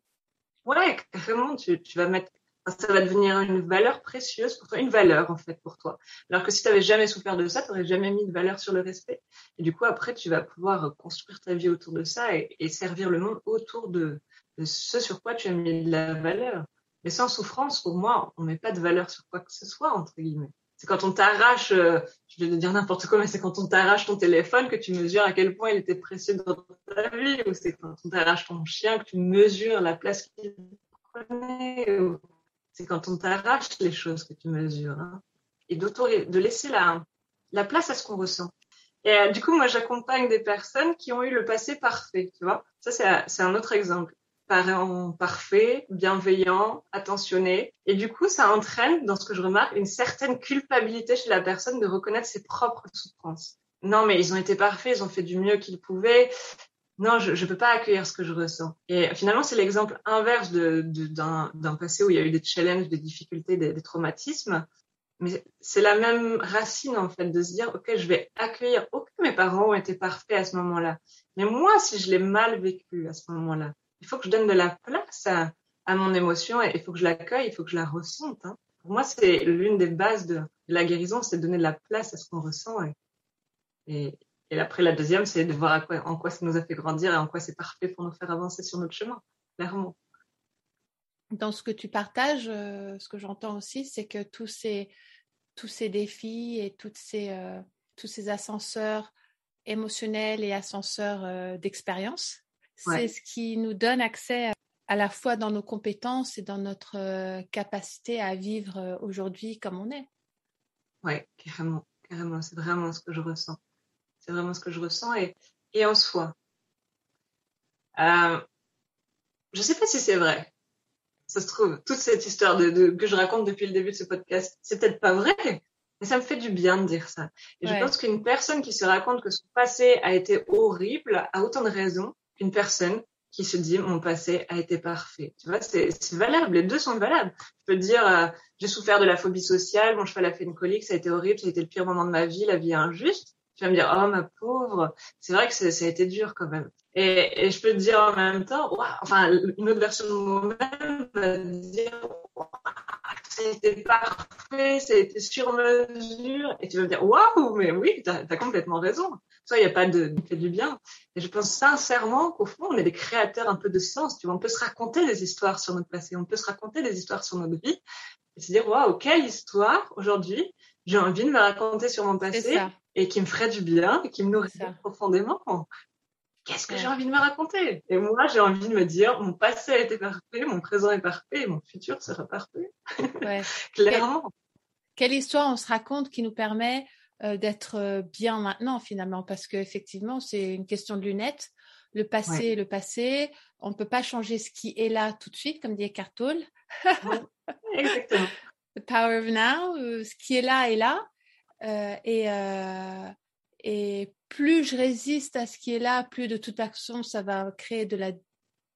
Ouais, carrément, tu, tu vas mettre, ça va devenir une valeur précieuse pour toi, une valeur en fait pour toi. Alors que si tu n'avais jamais souffert de ça, tu n'aurais jamais mis de valeur sur le respect. Et du coup, après, tu vas pouvoir construire ta vie autour de ça et, et servir le monde autour de, de, ce sur quoi tu as mis de la valeur. Mais sans souffrance, pour moi, on met pas de valeur sur quoi que ce soit, entre guillemets. C'est quand on t'arrache, euh, je vais te dire n'importe quoi, mais c'est quand on t'arrache ton téléphone que tu mesures à quel point il était précieux dans ta vie, ou c'est quand on t'arrache ton chien que tu mesures la place qu'il prenait, ou c'est quand on t'arrache les choses que tu mesures. Hein. Et de laisser la, la place à ce qu'on ressent. Et euh, du coup, moi, j'accompagne des personnes qui ont eu le passé parfait, tu vois. Ça, c'est un autre exemple parent parfait, bienveillant, attentionné. Et du coup, ça entraîne, dans ce que je remarque, une certaine culpabilité chez la personne de reconnaître ses propres souffrances. Non, mais ils ont été parfaits, ils ont fait du mieux qu'ils pouvaient. Non, je ne peux pas accueillir ce que je ressens. Et finalement, c'est l'exemple inverse d'un passé où il y a eu des challenges, des difficultés, des, des traumatismes. Mais c'est la même racine, en fait, de se dire, OK, je vais accueillir. OK, mes parents ont été parfaits à ce moment-là. Mais moi, si je l'ai mal vécu à ce moment-là, il faut que je donne de la place à, à mon émotion et il faut que je l'accueille, il faut que je la ressente. Hein. Pour moi, c'est l'une des bases de, la guérison, c'est de donner de la place à ce qu'on ressent. Et, et, après, la deuxième, c'est de voir à quoi, en quoi ça nous a fait grandir et en quoi c'est parfait pour nous faire avancer sur notre chemin, clairement. Dans ce que tu partages, euh, ce que j'entends aussi, c'est que tous ces, tous ces défis et toutes ces, euh, tous ces ascenseurs émotionnels et ascenseurs euh, d'expérience, c'est ce qui nous donne accès à la fois dans nos compétences et dans notre euh, capacité à vivre euh, aujourd'hui comme on est. Ouais, carrément, carrément. C'est vraiment ce que je ressens. C'est vraiment ce que je ressens et, et en soi. Euh, je sais pas si c'est vrai. Ça se trouve, toute cette histoire de, que je raconte depuis le début de ce podcast, c'est peut-être pas vrai, mais ça me fait du bien de dire ça. Et je pense qu'une personne qui se raconte que son passé a été horrible a autant de raisons une personne qui se dit mon passé a été parfait. Tu vois, c'est valable. Les deux sont valables. Je peux dire euh, j'ai souffert de la phobie sociale, mon cheval a fait une colique, ça a été horrible, ça a été le pire moment de ma vie, la vie est injuste. Tu vas me dire oh ma pauvre, c'est vrai que ça a été dur quand même. Et, et, je peux te dire en même temps, enfin une autre version de moi-même va dire c'était parfait, c'était sur mesure. Et tu vas me dire, waouh, mais oui, tu as, complètement raison. Ça, il n'y a pas de, fait du bien. Et je pense sincèrement qu'au fond, on est des créateurs un peu de sens. Tu vois, on peut se raconter des histoires sur notre passé, on peut se raconter des histoires sur notre vie. Et se dire, waouh, quelle histoire aujourd'hui j'ai envie de me raconter sur mon passé et qui me ferait du bien et qui me nourrirait profondément qu'est-ce que j'ai envie de me raconter? Et moi, j'ai envie de me dire, mon passé a été parfait, mon présent est parfait, mon futur sera parfait. Ouais. Clairement. Quelle, histoire on se raconte qui nous permet euh, d'être euh, bien maintenant finalement? Parce qu'effectivement, c'est une question de lunettes. Le passé, le passé. On ne peut pas changer ce qui est là tout de suite, comme dit Eckhart Tolle. Exactement. The power of now. Euh, ce qui est là est là. et, et plus je résiste à ce qui est là, plus de toute façon, ça va créer de la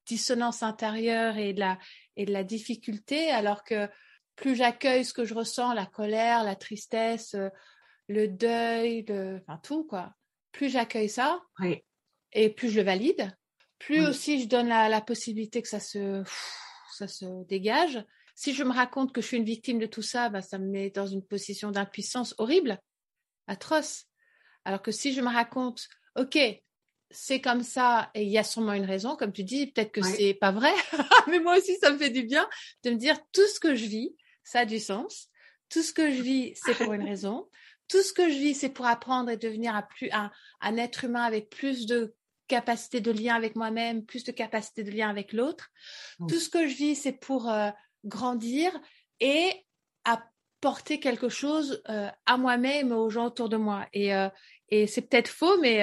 dissonance intérieure et de la, et de la difficulté, alors que plus j'accueille ce que je ressens, la colère, la tristesse, euh, le deuil, le, enfin tout, quoi. Plus j'accueille ça, et plus je le valide, plus aussi je donne la, la, possibilité que ça se, ça se dégage. Si je me raconte que je suis une victime de tout ça, bah, ça me met dans une position d'impuissance horrible, atroce. Alors que si je me raconte, OK, c'est comme ça et il y a sûrement une raison, comme tu dis, peut-être que c'est pas vrai, mais moi aussi ça me fait du bien de me dire tout ce que je vis, ça a du sens. Tout ce que je vis, c'est pour une raison. Tout ce que je vis, c'est pour apprendre et devenir un, plus, un, un être humain avec plus de capacité de lien avec moi-même, plus de capacité de lien avec l'autre. Tout ce que je vis, c'est pour euh, grandir et apporter quelque chose à moi-même et aux gens autour de moi. Et, et c'est peut-être faux, mais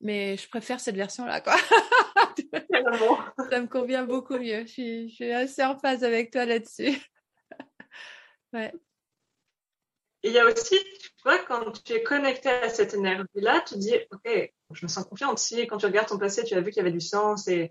mais je préfère cette version-là, quoi. ça me convient beaucoup mieux. Je suis, je suis assez en phase avec toi là-dessus. ouais. Il y a aussi, tu vois, quand tu es connecté à cette énergie-là, tu dis, OK, je me sens confiante. Si quand tu regardes ton passé, tu as vu qu'il y avait du sens et,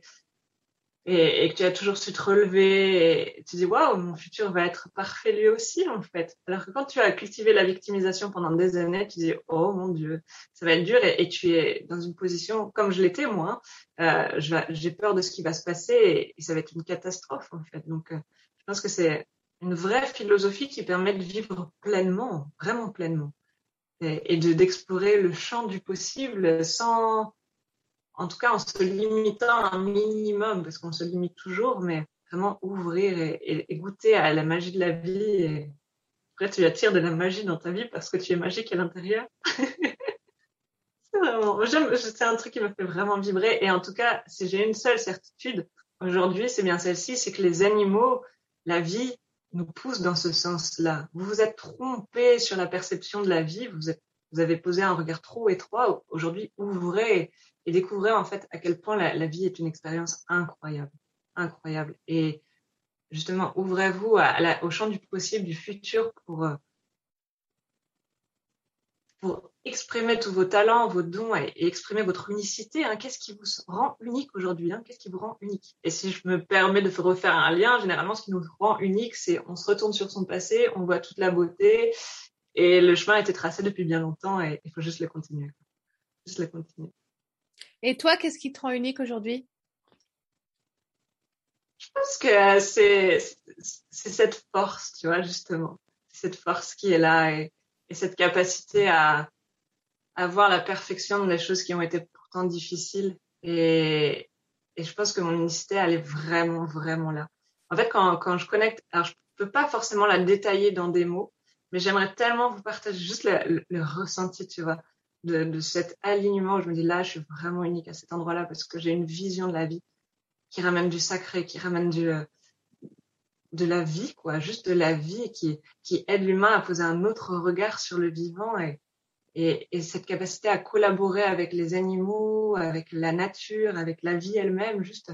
et, que tu as toujours su te relever, et tu dis, waouh, mon futur va être parfait lui aussi, en fait. Alors que quand tu as cultivé la victimisation pendant des années, tu dis, oh mon Dieu, ça va être dur et, tu es dans une position, comme je l'étais moi, euh, j'ai peur de ce qui va se passer et, ça va être une catastrophe, en fait. Donc, euh, je pense que c'est une vraie philosophie qui permet de vivre pleinement, vraiment pleinement, et, de d'explorer le champ du possible sans, en tout cas en se limitant un minimum, parce qu'on se limite toujours, mais vraiment ouvrir et, goûter à la magie de la vie. Après, tu attires de la magie dans ta vie parce que tu es magique à l'intérieur. c'est vraiment, c'est un truc qui me fait vraiment vibrer. Et en tout cas, si j'ai une seule certitude aujourd'hui, c'est bien celle-ci, c'est que les animaux, la vie, nous pousse dans ce sens-là. Vous vous êtes trompé sur la perception de la vie, vous, vous avez posé un regard trop étroit. Aujourd'hui, ouvrez et découvrez en fait à quel point la, vie est une expérience incroyable, incroyable. Et justement, ouvrez-vous au champ du possible, du futur pour, euh, pour exprimer tous vos talents, vos dons et, exprimer votre unicité. Hein. Qu'est-ce qui vous rend unique aujourd'hui hein? Qu'est-ce qui vous rend unique? Et si je me permets de refaire un lien, généralement, ce qui nous rend unique, c'est on se retourne sur son passé, on voit toute la beauté et le chemin a été tracé depuis bien longtemps et il faut juste le continuer. Juste le continuer. Et toi, qu'est-ce qui te rend unique aujourd'hui? Je pense que c'est c'est cette force, tu vois, justement, cette force qui est là et cette capacité à avoir la perfection des choses qui ont été pourtant difficiles. Et, et je pense que mon unicité, elle est vraiment, vraiment là. En fait, quand, quand je connecte, alors je peux pas forcément la détailler dans des mots, mais j'aimerais tellement vous partager juste le, ressenti, tu vois, de, cet alignement où je me dis là, je suis vraiment unique à cet endroit-là parce que j'ai une vision de la vie qui ramène du sacré, qui ramène euh, de la vie, quoi, juste de la vie qui, aide l'humain à poser un autre regard sur le vivant et, cette capacité à collaborer avec les animaux, avec la nature, avec la vie elle-même, juste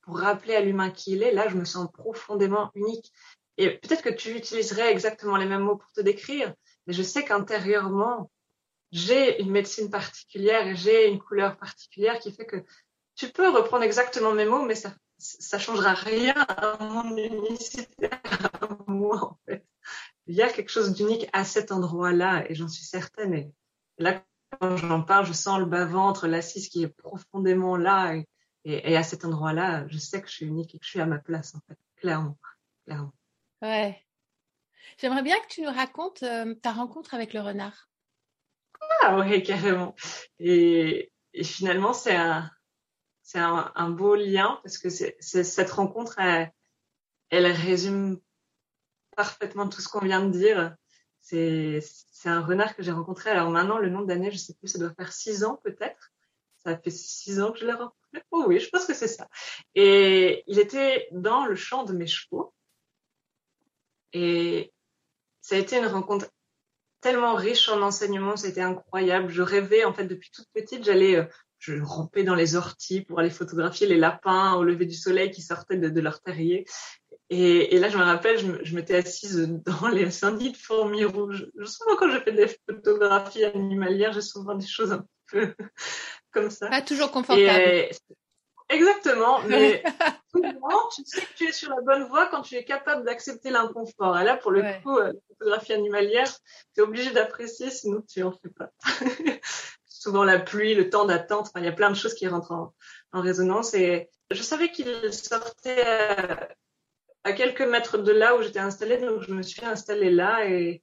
pour rappeler à l'humain qui il est, là, je me sens profondément unique. Et peut-être que tu utiliserais exactement les mêmes mots pour te décrire, mais je sais qu'intérieurement, j'ai une médecine particulière et j'ai une couleur particulière qui fait que tu peux reprendre exactement mes mots, mais ça, ça changera rien à mon unicité, à moi, en fait il y a quelque chose d'unique à cet endroit-là et j'en suis certaine. Et là, quand j'en parle, je sens le bas-ventre, l'assise qui est profondément là et, et, à cet endroit-là, je sais que je suis unique et que je suis à ma place, en fait, clairement, clairement. Ouais. J'aimerais bien que tu nous racontes euh, ta rencontre avec le renard. Ah oui, carrément. Et, finalement, c'est un, c'est un, beau lien parce que c'est, cette rencontre, elle, elle résume parfaitement tout ce qu'on vient de dire. C'est, c'est un renard que j'ai rencontré. Alors maintenant, le nombre d'années, je sais plus, ça doit faire six ans peut-être. Ça fait six ans que je l'ai rencontré. Oh oui, je pense que c'est ça. Et il était dans le champ de mes chevaux. Et ça a été une rencontre tellement riche en enseignements, c'était incroyable. Je rêvais, en fait, depuis toute petite, j'allais, euh, je rampais dans les orties pour aller photographier les lapins au lever du soleil qui sortaient de, de leur terrier. Et, et, là, je me rappelle, je, je m'étais assise dans les incendies de fourmis rouges. Souvent, quand je fais des photographies animalières, j'ai souvent des choses un peu comme ça. Pas toujours confortable. Exactement, mais souvent, tu sais que tu es sur la bonne voie quand tu es capable d'accepter l'inconfort. Et là, pour le coup, euh, la photographie animalière, tu es obligé d'apprécier, sinon tu en fais pas. souvent la pluie, le temps d'attente, enfin, il y a plein de choses qui rentrent en, en résonance. Et je savais qu'il sortait... Euh, à quelques mètres de là où j'étais installée, donc je me suis installée là et,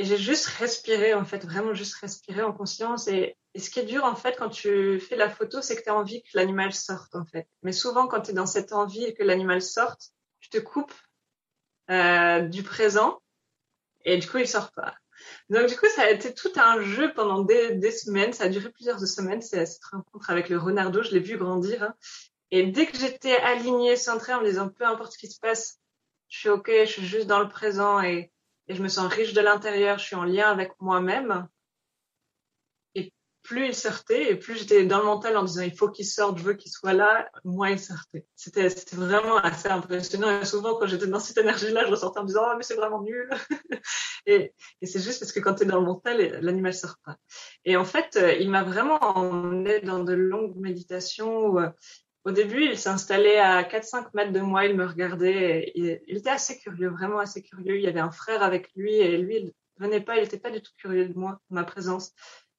et j'ai juste respiré, en fait, vraiment juste respiré en conscience. Et, ce qui est dur, en fait, quand tu fais la photo, c'est que tu as envie que l'animal sorte, en fait. Mais souvent, quand tu es dans cette envie et que l'animal sorte, tu te coupes euh, du présent et du coup, il sort pas. Donc du coup, ça a été tout un jeu pendant des, semaines. Ça a duré plusieurs semaines, cette rencontre avec le renardeau. Je l'ai vu grandir. Hein. Et dès que j'étais alignée, centrée, en me disant peu importe ce qui se passe, je suis ok, je suis juste dans le présent et, et je me sens riche de l'intérieur, je suis en lien avec moi-même. Et plus il sortait, et plus j'étais dans le mental en disant il faut qu'il sorte, je veux qu'il soit là, moins il sortait. C'était, vraiment assez impressionnant. Et souvent, quand j'étais dans cette énergie-là, je ressortais en me disant oh, mais c'est vraiment nul. et, et c'est juste parce que quand tu es dans le mental, l'animal sort pas. Et en fait, euh, il m'a vraiment emmené dans de longues méditations où, euh, au début, il s'installait à 4-5 mètres de moi, il me regardait. il, était assez curieux, vraiment assez curieux. Il y avait un frère avec lui et lui, il venait pas, il n'était pas du tout curieux de moi, de ma présence.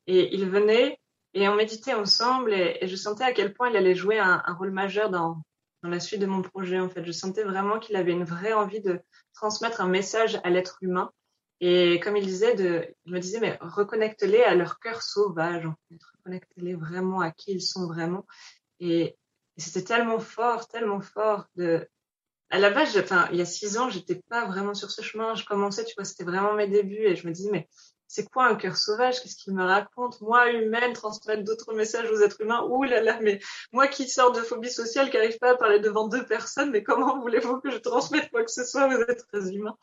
Et il venait et on méditait ensemble et, je sentais à quel point il allait jouer un, rôle majeur dans, dans la suite de mon projet. En fait, je sentais vraiment qu'il avait une vraie envie de transmettre un message à l'être humain. Et comme il disait, de, il me disait, mais reconnecte-les à leur cœur sauvage, en fait. reconnecte-les vraiment à qui ils sont vraiment. Et, c'était tellement fort, tellement fort de. À la base, enfin, il y a six ans, j'étais pas vraiment sur ce chemin. Je commençais, tu vois, c'était vraiment mes débuts, et je me disais, mais c'est quoi un cœur sauvage? Qu'est-ce qu'il me raconte? Moi, humaine, transmettre d'autres messages aux êtres humains? Ouh là là, mais moi qui sors de phobie sociale, qui n'arrive pas à parler devant deux personnes, mais comment voulez-vous que je transmette quoi que ce soit aux êtres humains?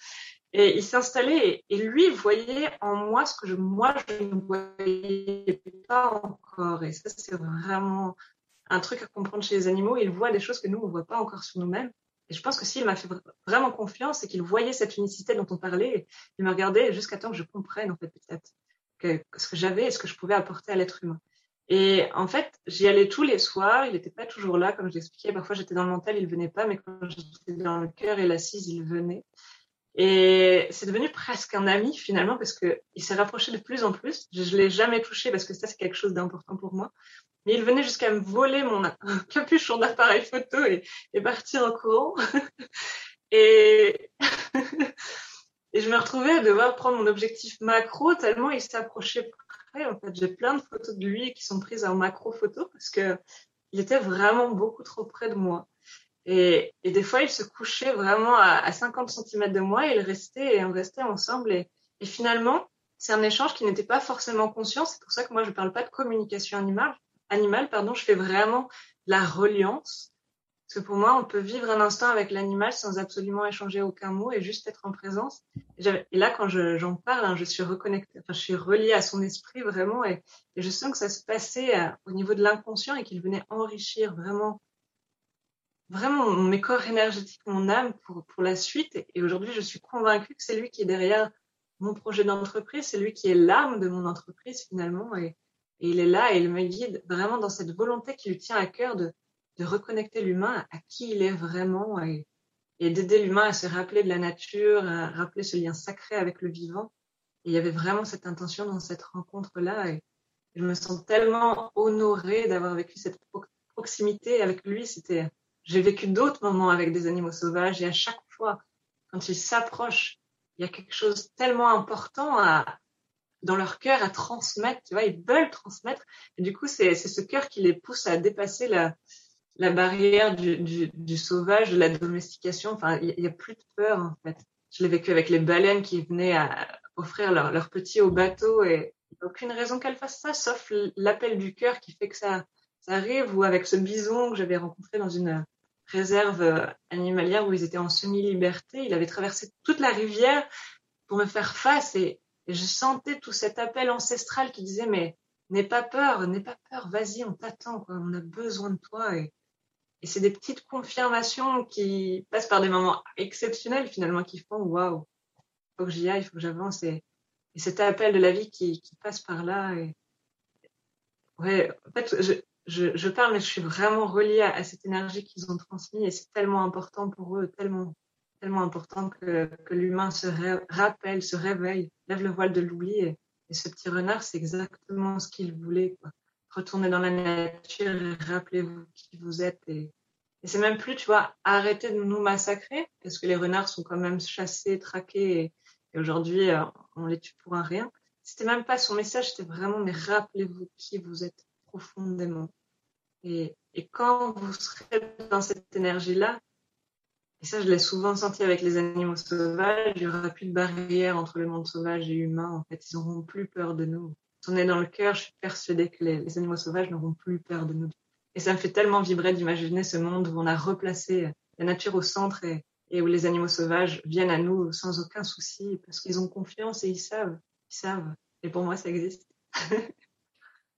Et il s'installait et, lui voyait en moi ce que je, moi je ne voyais pas encore. Et ça, c'est vraiment un truc à comprendre chez les animaux. Ils voient des choses que nous, on ne voit pas encore sur nous-mêmes. Et je pense que s'il m'a fait vraiment confiance et qu'il voyait cette unicité dont on parlait, il me regardait jusqu'à temps que je comprenne, en fait, peut-être, ce que j'avais et ce que je pouvais apporter à l'être humain. Et en fait, j'y allais tous les soirs. Il n'était pas toujours là, comme je l'expliquais. Parfois, j'étais dans le mental, il venait pas, mais quand j'étais dans le cœur et l'assise, il venait. Et c'est devenu presque un ami finalement parce que il s'est rapproché de plus en plus. Je, ne l'ai jamais touché parce que ça c'est quelque chose d'important pour moi. Mais il venait jusqu'à me voler mon capuchon d'appareil photo et, et, partir en courant. et, je me retrouvais à devoir prendre mon objectif macro tellement il s'approchait près. En fait, j'ai plein de photos de lui qui sont prises en macro photo parce que il était vraiment beaucoup trop près de moi. Et, des fois, il se couchait vraiment à, à 50 cm de moi et il restait et on restait ensemble. Et, et finalement, c'est un échange qui n'était pas forcément conscient. C'est pour ça que moi, je ne parle pas de communication animale animal, pardon, je fais vraiment la reliance. Parce que pour moi, on peut vivre un instant avec l'animal sans absolument échanger aucun mot et juste être en présence. Et, là, quand j'en parle, hein, je suis reconnectée, enfin, je suis reliée à son esprit vraiment et, je sens que ça se passait euh, au niveau de l'inconscient et qu'il venait enrichir vraiment, vraiment mes corps énergétiques, mon âme pour, pour la suite. Et, et aujourd'hui, je suis convaincue que c'est lui qui est derrière mon projet d'entreprise, c'est lui qui est l'âme de mon entreprise finalement. Et, et il est là et il me guide vraiment dans cette volonté qui lui tient à cœur de, de reconnecter l'humain à qui il est vraiment et, et d'aider l'humain à se rappeler de la nature, à rappeler ce lien sacré avec le vivant. Et il y avait vraiment cette intention dans cette rencontre-là et je me sens tellement honorée d'avoir vécu cette proximité avec lui. C'était, j'ai vécu d'autres moments avec des animaux sauvages et à chaque fois, quand ils s'approchent, il y a quelque chose tellement important à, dans leur cœur à transmettre, tu vois, ils veulent transmettre. Et du coup, c'est ce cœur qui les pousse à dépasser la, la barrière du, du, sauvage, de la domestication. Enfin, il n'y a, plus de peur, en fait. Je l'ai vécu avec les baleines qui venaient à offrir leurs leur petits au bateau et aucune raison qu'elles fassent ça, sauf l'appel du cœur qui fait que ça, ça arrive. Ou avec ce bison que j'avais rencontré dans une réserve animalière où ils étaient en semi-liberté. Il avait traversé toute la rivière pour me faire face et, et je sentais tout cet appel ancestral qui disait, mais n'aie pas peur, n'aie pas peur, vas-y, on t'attend, on a besoin de toi. Et, c'est des petites confirmations qui passent par des moments exceptionnels finalement, qui font, waouh, faut que j'y aille, faut que j'avance. Et, et cet appel de la vie qui, passe par là. Ouais, en fait, je, parle, mais je suis vraiment reliée à, cette énergie qu'ils ont transmise et c'est tellement important pour eux, tellement tellement important que l'humain se rappelle, se réveille, lève le voile de l'oubli. Et, ce petit renard, c'est exactement ce qu'il voulait. Quoi. Retournez dans la nature et rappelez-vous qui vous êtes. Et, c'est même plus, tu vois, arrêtez de nous massacrer, parce que les renards sont quand même chassés, traqués, et, et aujourd'hui, euh, on les tue pour un rien. C'était même pas son message, c'était vraiment, mais rappelez-vous qui vous êtes profondément. Et, et quand vous serez dans cette énergie-là, et ça, je l'ai souvent senti avec les animaux sauvages. Il n'y aura plus de barrière entre le monde sauvage et humain. En fait, ils n'auront plus peur de nous. Si on est dans le cœur, je suis persuadée que les, animaux sauvages n'auront plus peur de nous. Et ça me fait tellement vibrer d'imaginer ce monde où on a replacé la nature au centre et, et où les animaux sauvages viennent à nous sans aucun souci parce qu'ils ont confiance et ils savent, ils savent. Et pour moi, ça existe.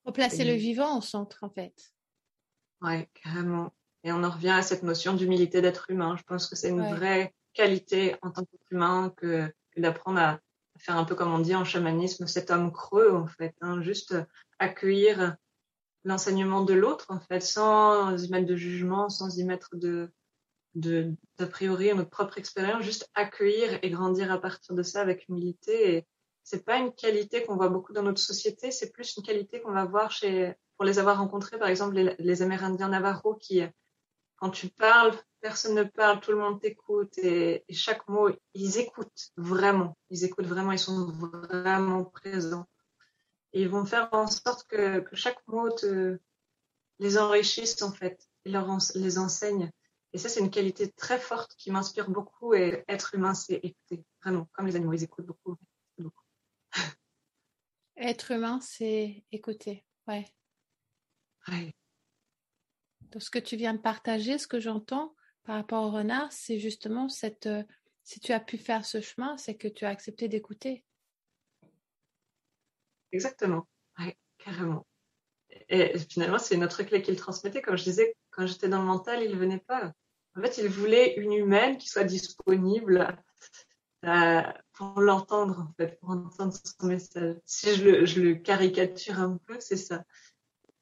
Replacer le vivant au centre, en fait. Ouais, carrément. Et on en revient à cette notion d'humilité d'être humain. Je pense que c'est une vraie qualité en tant qu'humain que, que d'apprendre à, faire un peu comme on dit en chamanisme, cet homme creux, en fait. Hein, juste accueillir l'enseignement de l'autre, en fait, sans y mettre de jugement, sans y mettre de, d'a priori notre propre expérience, juste accueillir et grandir à partir de ça avec humilité. Et c'est pas une qualité qu'on voit beaucoup dans notre société, c'est plus une qualité qu'on va voir chez, pour les avoir rencontrés, par exemple les, les Amérindiens Navarro, qui, quand tu parles, personne ne parle, tout le monde t'écoute et, et, chaque mot, ils écoutent vraiment, ils écoutent vraiment, ils sont vraiment présents. Et ils vont faire en sorte que, que chaque mot te, les enrichisse en fait, et leur les enseigne. Et ça, c'est une qualité très forte qui m'inspire beaucoup. Et être humain, c'est écouter. Vraiment, comme les animaux, ils écoutent beaucoup. beaucoup. Être humain, c'est écouter. Ouais. Ouais. Donc, ce que tu viens de partager, ce que j'entends par rapport au renard, c'est justement cette. Euh, si tu as pu faire ce chemin, c'est que tu as accepté d'écouter. Exactement. Carrément. Et finalement, c'est une autre clé qu'il transmettait. Comme je disais, quand j'étais dans le mental, il venait pas. En fait, il voulait une humaine qui soit disponible euh, pour l'entendre, en fait, pour entendre son message. Si je le caricature un peu, c'est ça.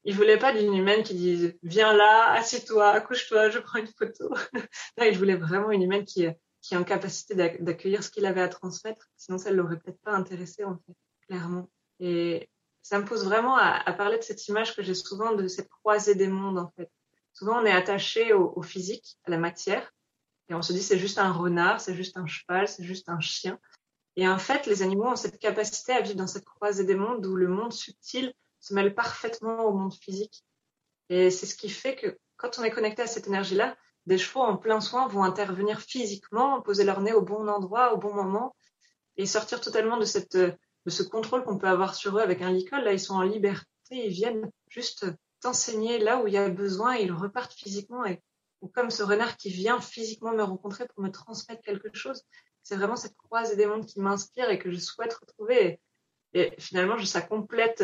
Il voulait pas d'une humaine qui dise viens là, assieds-toi, accouche-toi, je prends une photo. non, il voulait vraiment une humaine qui, qui est en capacité d'accueillir ce qu'il avait à transmettre. Sinon, ça ne l'aurait peut-être pas intéressé, en fait, clairement. Et ça me pose vraiment à, parler de cette image que j'ai souvent de cette croisée des mondes, en fait. Souvent, on est attaché au, au, physique, à la matière, et on se dit c'est juste un renard, c'est juste un cheval, c'est juste un chien. Et en fait, les animaux ont cette capacité à vivre dans cette croisée des mondes où le monde subtil se mêle parfaitement au monde physique. Et c'est ce qui fait que quand on est connecté à cette énergie-là, des chevaux en plein soin vont intervenir physiquement, poser leur nez au bon endroit, au bon moment, et sortir totalement de cette de ce contrôle qu'on peut avoir sur eux avec un licol. Là, ils sont en liberté, ils viennent juste t'enseigner là où il y a besoin ils repartent physiquement. Et, ou comme ce renard qui vient physiquement me rencontrer pour me transmettre quelque chose. C'est vraiment cette croisée des mondes qui m'inspire et que je souhaite retrouver. Et, finalement, ça complète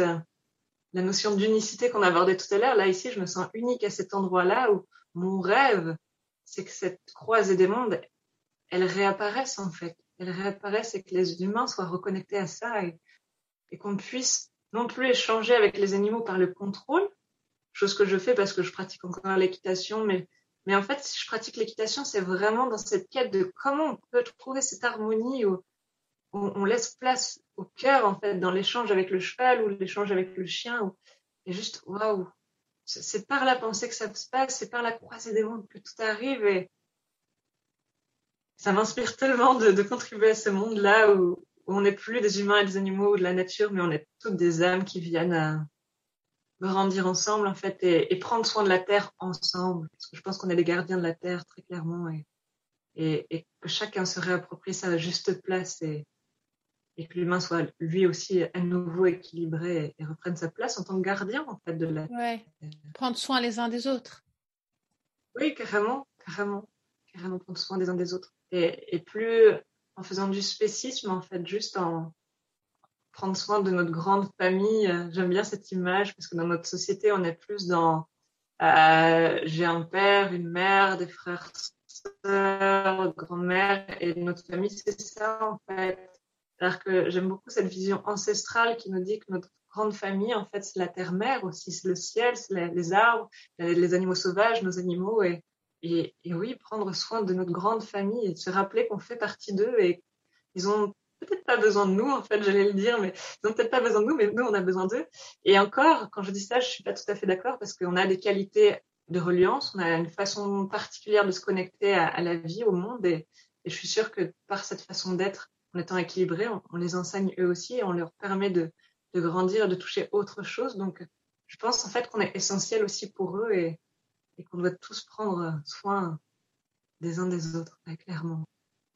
la notion d'unicité qu'on abordait tout à l'heure. Là, ici, je me sens unique à cet endroit-là où mon rêve, c'est que cette croisée des mondes, elle réapparaisse en fait. Elle réapparaisse et que les humains soient reconnectés à ça et, qu'on puisse non plus échanger avec les animaux par le contrôle, chose que je fais parce que je pratique encore l'équitation, mais, mais en fait, si je pratique l'équitation, c'est vraiment dans cette quête de comment on peut trouver cette harmonie on laisse place au cœur, en fait, dans l'échange avec le cheval ou l'échange avec le chien. Et juste, waouh, c'est par la pensée que ça se passe, c'est par la croisée des mondes que tout arrive et ça m'inspire tellement de, contribuer à ce monde-là où, on n'est plus des humains et des animaux ou de la nature, mais on est toutes des âmes qui viennent à, grandir ensemble en fait et, prendre soin de la terre ensemble parce que je pense qu'on est les gardiens de la terre très clairement et, et, que chacun se réapproprie sa juste place et que l'humain soit lui aussi à nouveau équilibré et, reprenne sa place en tant que gardien en fait de la ouais. Prendre soin les uns des autres. Oui, carrément, carrément, carrément prendre soin des uns des autres et, et plus en faisant du spécisme en fait juste en prendre soin de notre grande famille. J'aime bien cette image parce que dans notre société, on est plus dans euh, j'ai un père, une mère, des frères, sœurs, grand-mère et notre famille, c'est ça en fait. C'est-à-dire que j'aime beaucoup cette vision ancestrale qui nous dit que notre grande famille, en fait, c'est la terre-mère aussi, c'est le ciel, c'est les, arbres, les, animaux sauvages, nos animaux et, et, oui, prendre soin de notre grande famille et se rappeler qu'on fait partie d'eux et ils ont peut-être pas besoin de nous, en fait, j'allais le dire, mais ils ont peut-être pas besoin de nous, mais nous, on a besoin d'eux. Et encore, quand je dis ça, je suis pas tout à fait d'accord parce qu'on a des qualités de reliance, on a une façon particulière de se connecter à, la vie, au monde, et, je suis sûre que par cette façon d'être, en étant équilibré, on, les enseigne eux aussi et on leur permet de, de grandir, de toucher autre chose. Donc, je pense en fait qu'on est essentiel aussi pour eux et, qu'on doit tous prendre soin des uns des autres, clairement,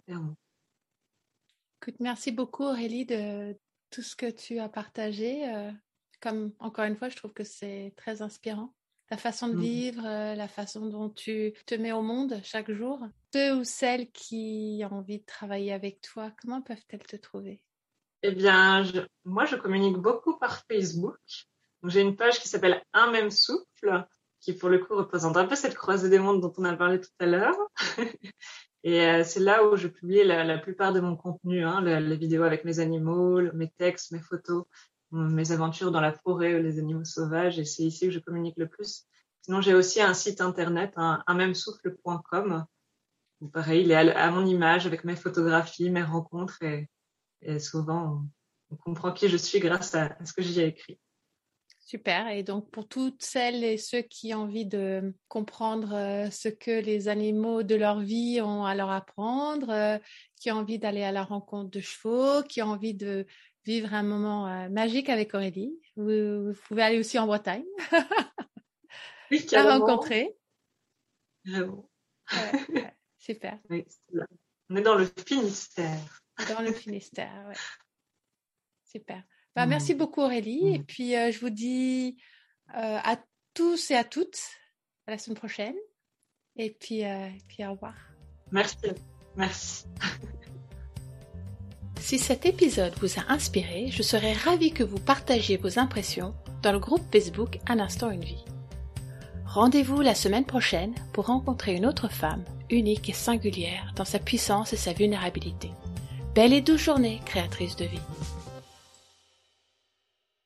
clairement. Écoute, merci beaucoup Aurélie de tout ce que tu as partagé. Euh, comme encore une fois, je trouve que c'est très inspirant. Ta façon de mmh. vivre, euh, la façon dont tu te mets au monde chaque jour. Ceux ou celles qui ont envie de travailler avec toi, comment peuvent-elles te trouver? Eh bien, moi, je communique beaucoup par Facebook. J'ai une page qui s'appelle Un même souffle, qui pour le coup représente un peu cette croisée des mondes dont on a parlé tout à l'heure. Et euh, c'est là où je publie la, plupart de mon contenu, hein, les vidéos avec mes animaux, mes textes, mes photos, mes aventures dans la forêt, les animaux sauvages, et c'est ici que je communique le plus. Sinon, j'ai aussi un site internet, un, même souffle.com. Pareil, il est à, mon image avec mes photographies, mes rencontres, et, souvent on, comprend qui je suis grâce à, ce que j'y ai écrit. Super. Et donc, pour toutes celles et ceux qui ont envie de comprendre euh, ce que les animaux de leur vie ont à leur apprendre, euh, qui ont envie d'aller à la rencontre de chevaux, qui ont envie de vivre un moment euh, magique avec Aurélie. Vous, pouvez aller aussi en Bretagne. oui, la rencontrer. super. On est dans le Finistère. Dans le Finistère, oui. Super. Bah, mmh. Merci beaucoup Aurélie. Et mmh. puis euh, je vous dis euh, à tous et à toutes à la semaine prochaine. Et puis, et puis au revoir. Merci. Merci. Si cet épisode vous a inspiré, je serais ravie que vous partagiez vos impressions dans le groupe Facebook Un instant une vie. Rendez-vous la semaine prochaine pour rencontrer une autre femme unique et singulière dans sa puissance et sa vulnérabilité. Belle et douce journée, créatrice de vie.